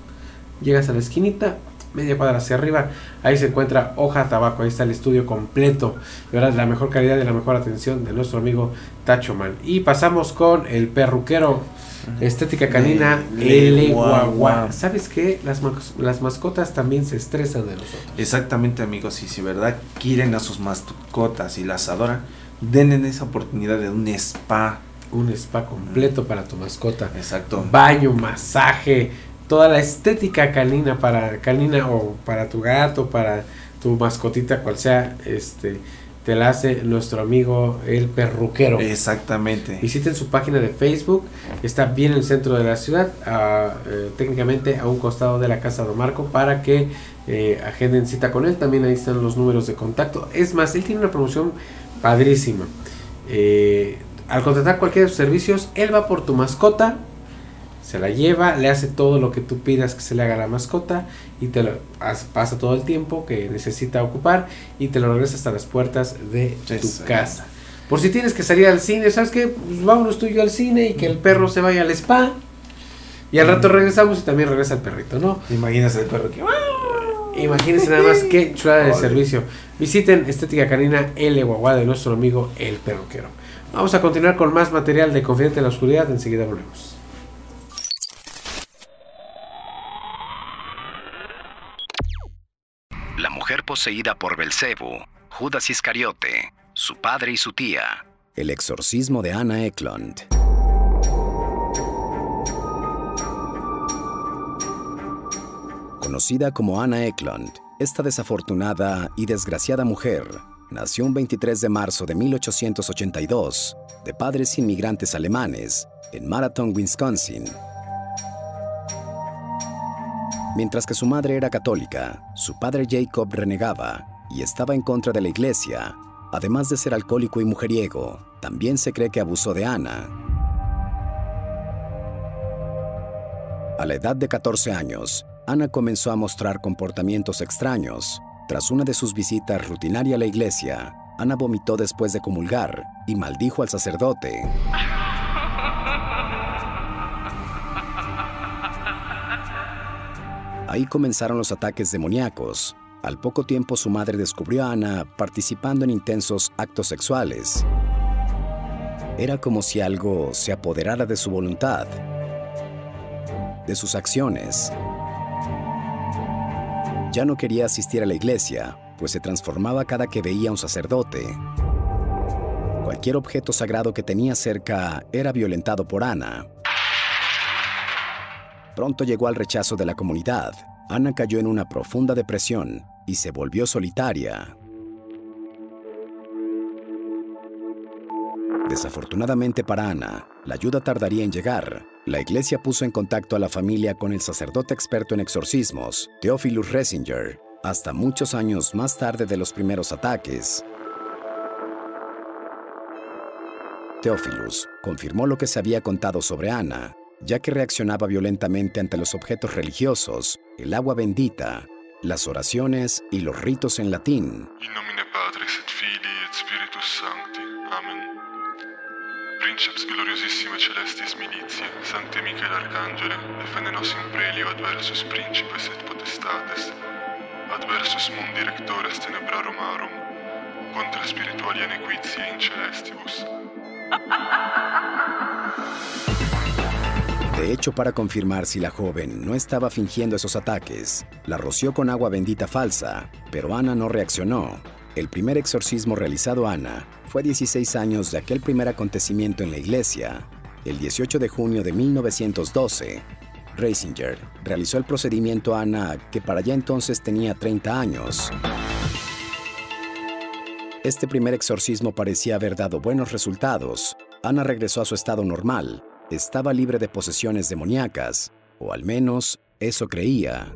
Llegas a la esquinita, media cuadra hacia arriba, ahí se encuentra Hoja Tabaco, ahí está el estudio completo. De verdad, la mejor calidad y la mejor atención de nuestro amigo Tacho Man. Y pasamos con el perruquero. Estética canina, el guagua. ¿Sabes qué? Las, las mascotas también se estresan de nosotros. Exactamente, amigos. Y si verdad quieren a sus mascotas y las adoran, denle esa oportunidad de un spa. Un spa completo para tu mascota. Exacto. Baño, masaje, toda la estética canina para canina o para tu gato, para tu mascotita, cual sea, este te la hace nuestro amigo el perruquero. Exactamente. Visiten su página de Facebook, está bien en el centro de la ciudad, a, eh, técnicamente a un costado de la casa de Marco, para que eh, agenden cita con él. También ahí están los números de contacto. Es más, él tiene una promoción padrísima. Eh, al contratar cualquiera de sus servicios, él va por tu mascota, se la lleva, le hace todo lo que tú pidas que se le haga a la mascota y te lo pasa todo el tiempo que necesita ocupar y te lo regresa hasta las puertas de tu casa. Por si tienes que salir al cine, ¿sabes qué? Pues vámonos tú y yo al cine y que el perro se vaya al spa. Y al rato regresamos y también regresa el perrito, ¿no? Imagínate el perro que. Imagínense nada más qué chulada de servicio. Visiten Estética Canina L Guagua de nuestro amigo El Perroquero. Vamos a continuar con más material de Confidente en la Oscuridad. Enseguida volvemos. Poseída por Belcebú, Judas Iscariote, su padre y su tía. El exorcismo de Anna Eklund. Conocida como Anna Eklund, esta desafortunada y desgraciada mujer nació un 23 de marzo de 1882 de padres inmigrantes alemanes en Marathon, Wisconsin. Mientras que su madre era católica, su padre Jacob renegaba y estaba en contra de la iglesia. Además de ser alcohólico y mujeriego, también se cree que abusó de Ana. A la edad de 14 años, Ana comenzó a mostrar comportamientos extraños. Tras una de sus visitas rutinaria a la iglesia, Ana vomitó después de comulgar y maldijo al sacerdote. Ahí comenzaron los ataques demoníacos. Al poco tiempo su madre descubrió a Ana participando en intensos actos sexuales. Era como si algo se apoderara de su voluntad, de sus acciones. Ya no quería asistir a la iglesia, pues se transformaba cada que veía a un sacerdote. Cualquier objeto sagrado que tenía cerca era violentado por Ana. Pronto llegó al rechazo de la comunidad. Ana cayó en una profunda depresión y se volvió solitaria. Desafortunadamente para Ana, la ayuda tardaría en llegar. La iglesia puso en contacto a la familia con el sacerdote experto en exorcismos, Theophilus Resinger, hasta muchos años más tarde de los primeros ataques. Theophilus confirmó lo que se había contado sobre Ana, ya que reaccionaba violentamente ante los objetos religiosos, el agua bendita, las oraciones y los ritos en latín. In nomine Patris et Filii et Spiritus Sancti. Amen. Princeps gloriosissime celestis militiae, Sancte Michael Arcangele, defende nos in prelio adversus principes et potestates, adversus mundi rectores tenebrarum arum, contra spiritualia nequitiae in celestibus. [LAUGHS] De hecho, para confirmar si la joven no estaba fingiendo esos ataques, la roció con agua bendita falsa, pero Ana no reaccionó. El primer exorcismo realizado a Ana fue 16 años de aquel primer acontecimiento en la iglesia. El 18 de junio de 1912, Reisinger realizó el procedimiento a Ana, que para ya entonces tenía 30 años. Este primer exorcismo parecía haber dado buenos resultados. Ana regresó a su estado normal, estaba libre de posesiones demoníacas, o al menos eso creía.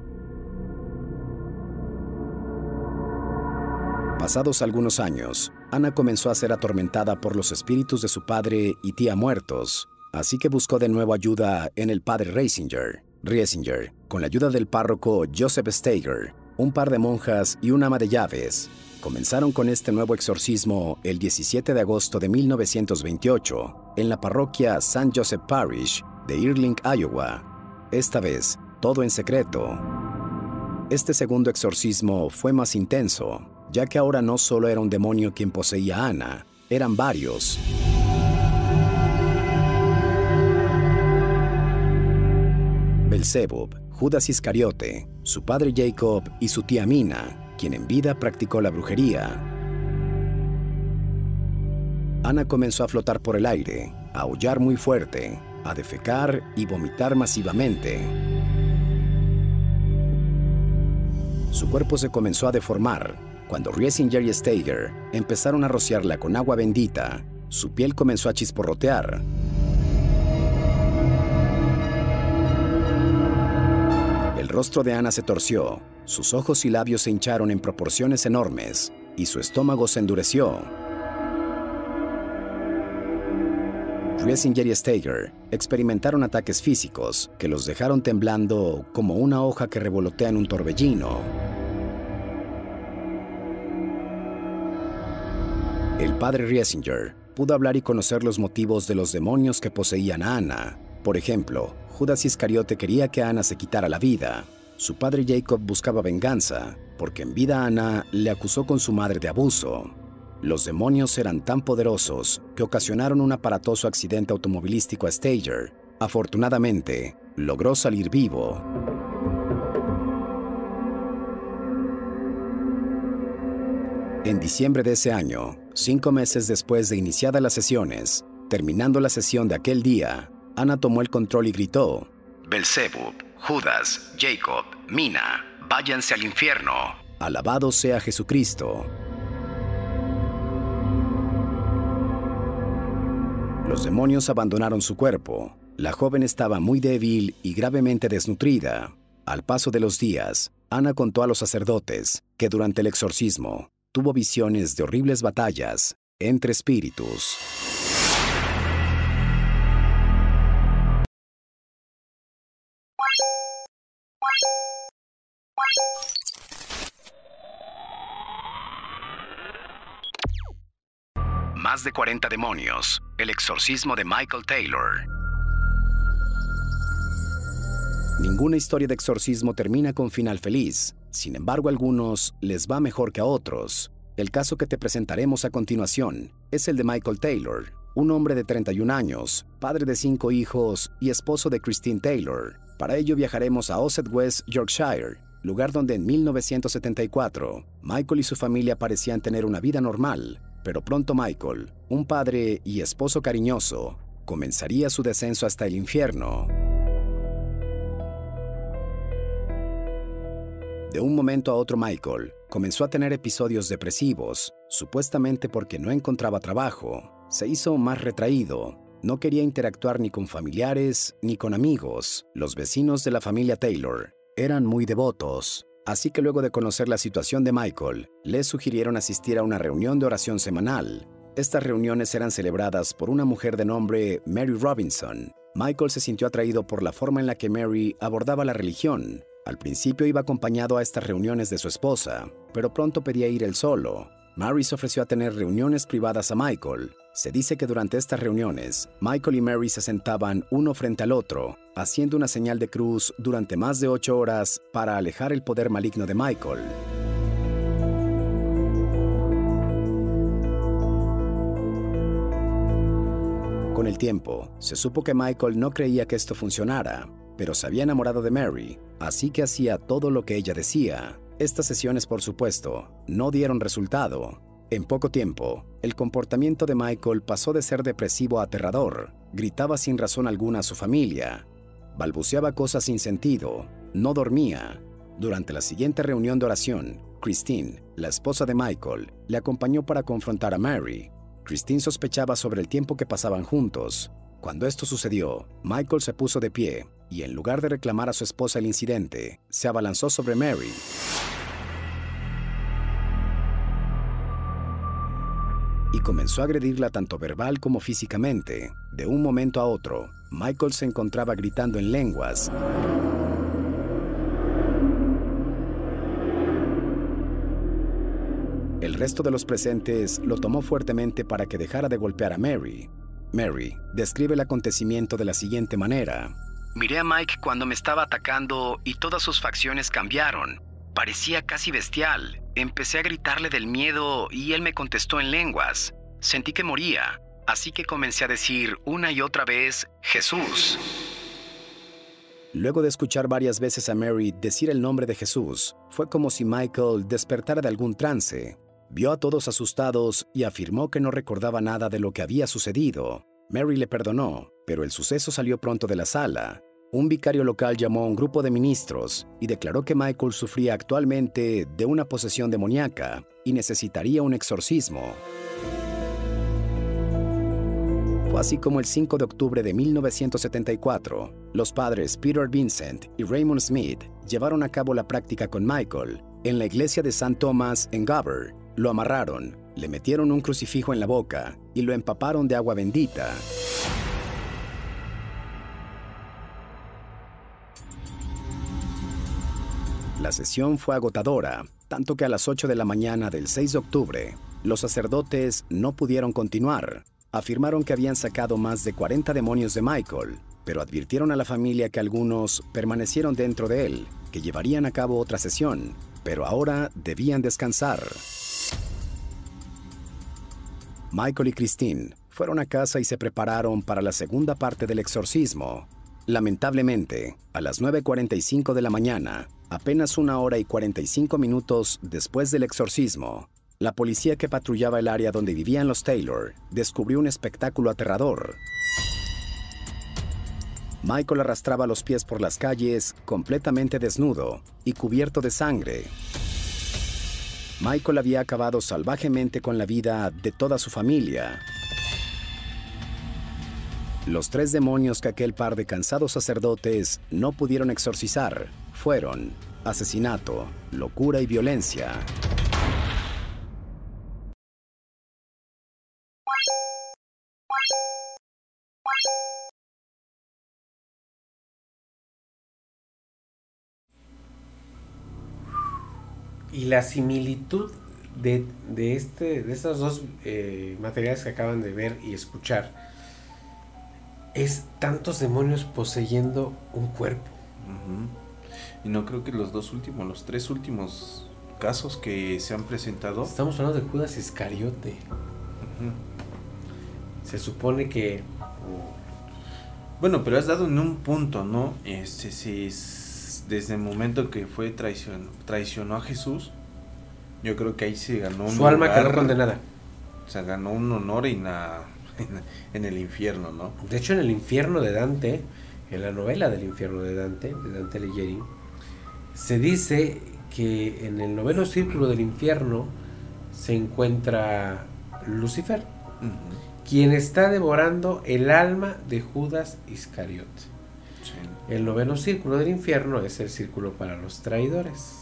Pasados algunos años, Ana comenzó a ser atormentada por los espíritus de su padre y tía muertos, así que buscó de nuevo ayuda en el padre Reisinger. Riesinger, con la ayuda del párroco Joseph Steiger, un par de monjas y un ama de llaves, comenzaron con este nuevo exorcismo el 17 de agosto de 1928 en la parroquia St. Joseph Parish de Earling, Iowa. Esta vez, todo en secreto. Este segundo exorcismo fue más intenso, ya que ahora no solo era un demonio quien poseía a Ana, eran varios. Belzebub, Judas Iscariote, su padre Jacob y su tía Mina, quien en vida practicó la brujería. Ana comenzó a flotar por el aire, a aullar muy fuerte, a defecar y vomitar masivamente. Su cuerpo se comenzó a deformar. Cuando Riesinger y Steiger empezaron a rociarla con agua bendita, su piel comenzó a chisporrotear. El rostro de Ana se torció, sus ojos y labios se hincharon en proporciones enormes y su estómago se endureció. Riesinger y Steiger experimentaron ataques físicos que los dejaron temblando como una hoja que revolotea en un torbellino. El padre Riesinger pudo hablar y conocer los motivos de los demonios que poseían a Ana. Por ejemplo, Judas Iscariote quería que Ana se quitara la vida. Su padre Jacob buscaba venganza, porque en vida Ana le acusó con su madre de abuso. Los demonios eran tan poderosos que ocasionaron un aparatoso accidente automovilístico a Stager. Afortunadamente, logró salir vivo. En diciembre de ese año, cinco meses después de iniciadas las sesiones, terminando la sesión de aquel día, Ana tomó el control y gritó: Belzebub, Judas, Jacob, Mina, váyanse al infierno. Alabado sea Jesucristo. Los demonios abandonaron su cuerpo. La joven estaba muy débil y gravemente desnutrida. Al paso de los días, Ana contó a los sacerdotes que durante el exorcismo tuvo visiones de horribles batallas entre espíritus. De 40 demonios. El exorcismo de Michael Taylor. Ninguna historia de exorcismo termina con final feliz. Sin embargo, a algunos les va mejor que a otros. El caso que te presentaremos a continuación es el de Michael Taylor, un hombre de 31 años, padre de cinco hijos y esposo de Christine Taylor. Para ello viajaremos a Ossett West, Yorkshire, lugar donde en 1974 Michael y su familia parecían tener una vida normal, pero pronto Michael, un padre y esposo cariñoso, comenzaría su descenso hasta el infierno. De un momento a otro Michael comenzó a tener episodios depresivos, supuestamente porque no encontraba trabajo. Se hizo más retraído, no quería interactuar ni con familiares ni con amigos. Los vecinos de la familia Taylor eran muy devotos, así que luego de conocer la situación de Michael, le sugirieron asistir a una reunión de oración semanal. Estas reuniones eran celebradas por una mujer de nombre Mary Robinson. Michael se sintió atraído por la forma en la que Mary abordaba la religión. Al principio iba acompañado a estas reuniones de su esposa, pero pronto pedía ir él solo. Mary se ofreció a tener reuniones privadas a Michael. Se dice que durante estas reuniones, Michael y Mary se sentaban uno frente al otro, haciendo una señal de cruz durante más de ocho horas para alejar el poder maligno de Michael. Con el tiempo, se supo que Michael no creía que esto funcionara, pero se había enamorado de Mary, así que hacía todo lo que ella decía. Estas sesiones, por supuesto, no dieron resultado. En poco tiempo, el comportamiento de Michael pasó de ser depresivo a aterrador. Gritaba sin razón alguna a su familia. Balbuceaba cosas sin sentido. No dormía. Durante la siguiente reunión de oración, Christine, la esposa de Michael, le acompañó para confrontar a Mary. Christine sospechaba sobre el tiempo que pasaban juntos. Cuando esto sucedió, Michael se puso de pie y en lugar de reclamar a su esposa el incidente, se abalanzó sobre Mary. Comenzó a agredirla tanto verbal como físicamente. De un momento a otro, Michael se encontraba gritando en lenguas. El resto de los presentes lo tomó fuertemente para que dejara de golpear a Mary. Mary describe el acontecimiento de la siguiente manera. Miré a Mike cuando me estaba atacando y todas sus facciones cambiaron. Parecía casi bestial. Empecé a gritarle del miedo y él me contestó en lenguas. Sentí que moría, así que comencé a decir una y otra vez, Jesús. Luego de escuchar varias veces a Mary decir el nombre de Jesús, fue como si Michael despertara de algún trance. Vio a todos asustados y afirmó que no recordaba nada de lo que había sucedido. Mary le perdonó, pero el suceso salió pronto de la sala. Un vicario local llamó a un grupo de ministros y declaró que Michael sufría actualmente de una posesión demoníaca y necesitaría un exorcismo así como el 5 de octubre de 1974, los padres Peter Vincent y Raymond Smith llevaron a cabo la práctica con Michael en la iglesia de San Tomás en Gover. Lo amarraron, le metieron un crucifijo en la boca y lo empaparon de agua bendita. La sesión fue agotadora, tanto que a las 8 de la mañana del 6 de octubre, los sacerdotes no pudieron continuar Afirmaron que habían sacado más de 40 demonios de Michael, pero advirtieron a la familia que algunos permanecieron dentro de él, que llevarían a cabo otra sesión, pero ahora debían descansar. Michael y Christine fueron a casa y se prepararon para la segunda parte del exorcismo. Lamentablemente, a las 9.45 de la mañana, apenas una hora y 45 minutos después del exorcismo, la policía que patrullaba el área donde vivían los Taylor descubrió un espectáculo aterrador. Michael arrastraba los pies por las calles completamente desnudo y cubierto de sangre. Michael había acabado salvajemente con la vida de toda su familia. Los tres demonios que aquel par de cansados sacerdotes no pudieron exorcizar fueron asesinato, locura y violencia. Y la similitud de, de, este, de estos dos eh, materiales que acaban de ver y escuchar es tantos demonios poseyendo un cuerpo. Y no creo que los dos últimos, los tres últimos casos que se han presentado. Estamos hablando de Judas Iscariote. Se supone que. Bueno, pero has dado en un punto, ¿no? Este, si es- desde el momento que fue traicion, traicionó a Jesús, yo creo que ahí se ganó un Su alma lugar, quedó condenada. Se ganó un honor en, la- [LAUGHS] en, en el infierno, ¿no? De hecho, en el infierno de Dante, en la novela del infierno de Dante, de Dante Alighieri, se dice que en el noveno círculo del infierno se encuentra Lucifer, quien está devorando el alma de Judas Iscariote. El noveno círculo del infierno es el círculo para los traidores.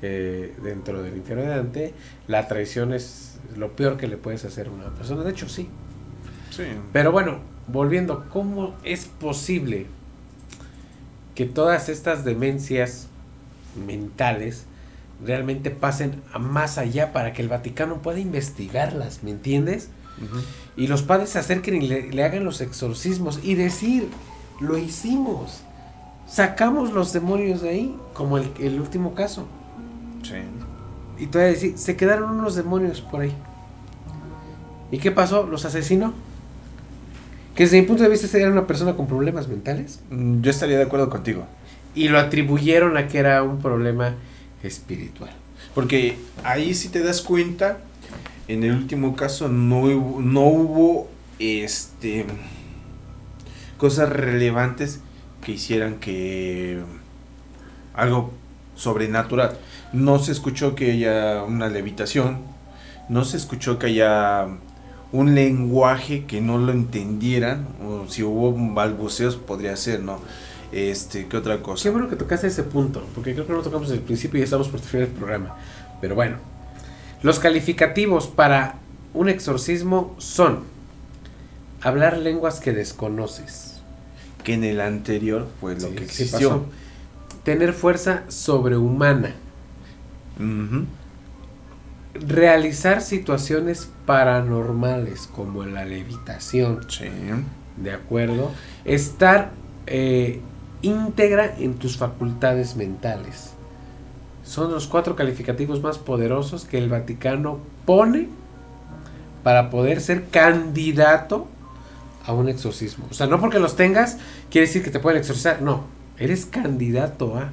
Que dentro del infierno de Dante, la traición es lo peor que le puedes hacer a una persona. De hecho, sí. Sí. Pero bueno, volviendo, ¿cómo es posible que todas estas demencias mentales realmente pasen a más allá para que el Vaticano pueda investigarlas? ¿Me entiendes? Y los padres se acerquen y le, le hagan los exorcismos y decir, lo hicimos. Sacamos los demonios de ahí, como el, el último caso. Sí. Y todavía decir, se quedaron unos demonios por ahí. ¿Y qué pasó? ¿Los asesinó? Que desde mi punto de vista era una persona con problemas mentales. Mm, Yo estaría de acuerdo contigo. Y lo atribuyeron a que era un problema espiritual. Porque ahí si te das cuenta, en el último caso no hubo, no hubo este cosas relevantes que hicieran que algo sobrenatural. No se escuchó que haya una levitación, no se escuchó que haya un lenguaje que no lo entendieran, o si hubo balbuceos podría ser, ¿no? Este, ¿qué otra cosa? Qué bueno que tocaste ese punto, porque creo que no tocamos desde el principio y estamos por terminar el programa. Pero bueno, los calificativos para un exorcismo son hablar lenguas que desconoces. Que en el anterior fue lo Sí, que sí existió. pasó. Tener fuerza sobrehumana. Realizar situaciones paranormales como la levitación. ¿De acuerdo? Estar eh, íntegra en tus facultades mentales. Son los cuatro calificativos más poderosos que el Vaticano pone para poder ser candidato a un exorcismo. O sea, no porque los tengas quiere decir que te pueden exorcizar. No, eres candidato a.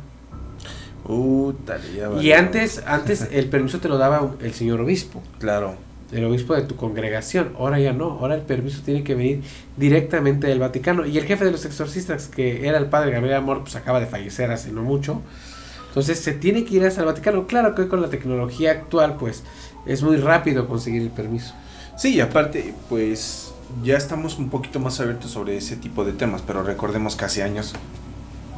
Ya Y antes, antes [LAUGHS] el permiso te lo daba el señor obispo. Claro. El obispo de tu congregación. Ahora ya no. Ahora el permiso tiene que venir directamente del Vaticano. Y el jefe de los exorcistas, que era el padre Gabriel Amor, pues acaba de fallecer hace no mucho. Entonces se tiene que ir hasta el Vaticano. Claro que hoy con la tecnología actual, pues es muy rápido conseguir el permiso. Sí, y aparte, pues ya estamos un poquito más abiertos sobre ese tipo de temas, pero recordemos que hace años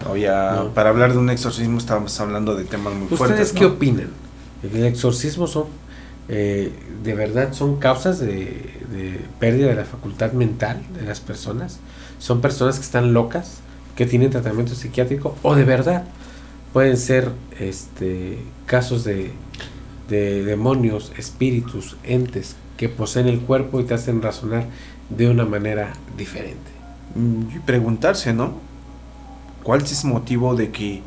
había, No. para hablar de un exorcismo estábamos hablando de temas muy ¿Ustedes fuertes. qué ¿no? opinan? ¿El exorcismo son, eh, de verdad, son causas de, de pérdida de la facultad mental de las personas? ¿Son personas que están locas, que tienen tratamiento psiquiátrico? ¿O de verdad pueden ser este casos de, de demonios, espíritus, entes que poseen el cuerpo y te hacen razonar de una manera diferente. Mm, Y preguntarse, ¿no? ¿Cuál es el motivo de que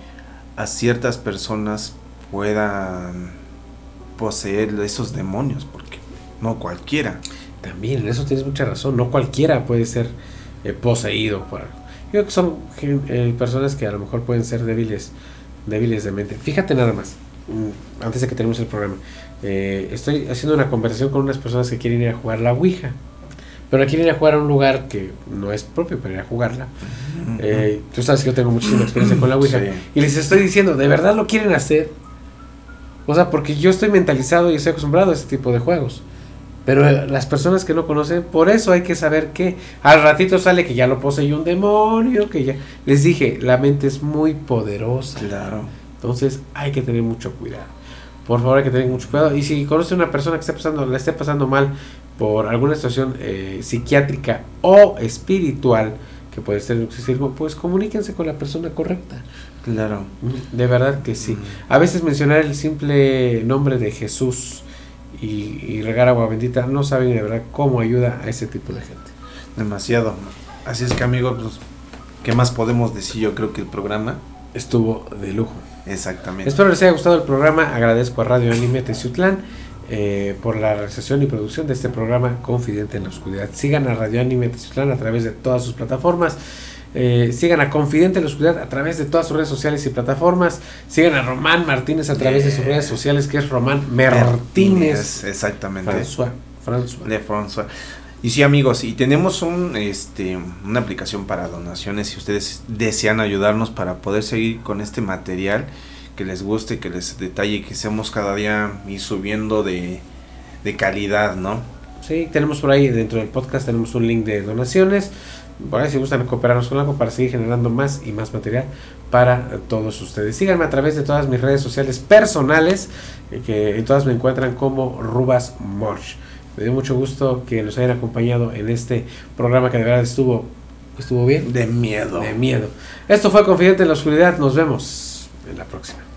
a ciertas personas puedan poseer esos demonios? Porque no cualquiera. También, en eso tienes mucha razón. No cualquiera puede ser eh, poseído por algo. Yo creo que son eh, personas que a lo mejor pueden ser débiles, débiles de mente. Fíjate nada más, mm, antes de que terminemos el programa. eh, estoy haciendo una conversación con unas personas que quieren ir a jugar la Ouija. Pero quieren ir a jugar a un lugar que no es propio para ir a jugarla. Eh, tú sabes que yo tengo muchísima experiencia con la Ouija. Sí. Y les estoy diciendo, ¿de verdad lo quieren hacer? O sea, porque yo estoy mentalizado y estoy acostumbrado a este tipo de juegos. Pero las personas que no conocen, por eso hay que saber que al ratito sale que ya lo posee un demonio, que ya... Les dije, la mente es muy poderosa. Claro. Entonces hay que tener mucho cuidado. Por favor, hay que tener mucho cuidado. Y si conoce una persona que esté pasando, la esté pasando mal por alguna situación eh, psiquiátrica o espiritual, que puede ser exorcismo, pues comuníquense con la persona correcta. Claro. De verdad que sí. A veces mencionar el simple nombre de Jesús y, y regar agua bendita no saben de verdad cómo ayuda a ese tipo de gente. Demasiado. Así es que amigos, pues, ¿qué más podemos decir? Yo creo que el programa estuvo de lujo. Exactamente. Espero les haya gustado el programa. Agradezco a Radio Anime Teciutlán eh, por la realización y producción de este programa Confidente en la Oscuridad. Sigan a Radio Anime Teciutlán a través de todas sus plataformas. Eh, sigan a Confidente en la Oscuridad a través de todas sus redes sociales y plataformas. Sigan a Román Martínez a través de sus redes sociales, que es Román Martínez. Exactamente. François. François. Le François. Y sí, amigos, y tenemos un, este, una aplicación para donaciones. Si ustedes desean ayudarnos para poder seguir con este material que les guste, que les detalle, que seamos cada día ir subiendo de, de calidad, ¿no? Sí, tenemos por ahí dentro del podcast tenemos un link de donaciones. Por ahí si gustan cooperarnos con algo para seguir generando más y más material para todos ustedes. Síganme a través de todas mis redes sociales personales, eh, que en todas me encuentran como Rubas Morch. Me dio mucho gusto que nos hayan acompañado en este programa que de verdad estuvo, estuvo bien. De miedo. De miedo. Esto fue Confidente en la Oscuridad. Nos vemos en la próxima.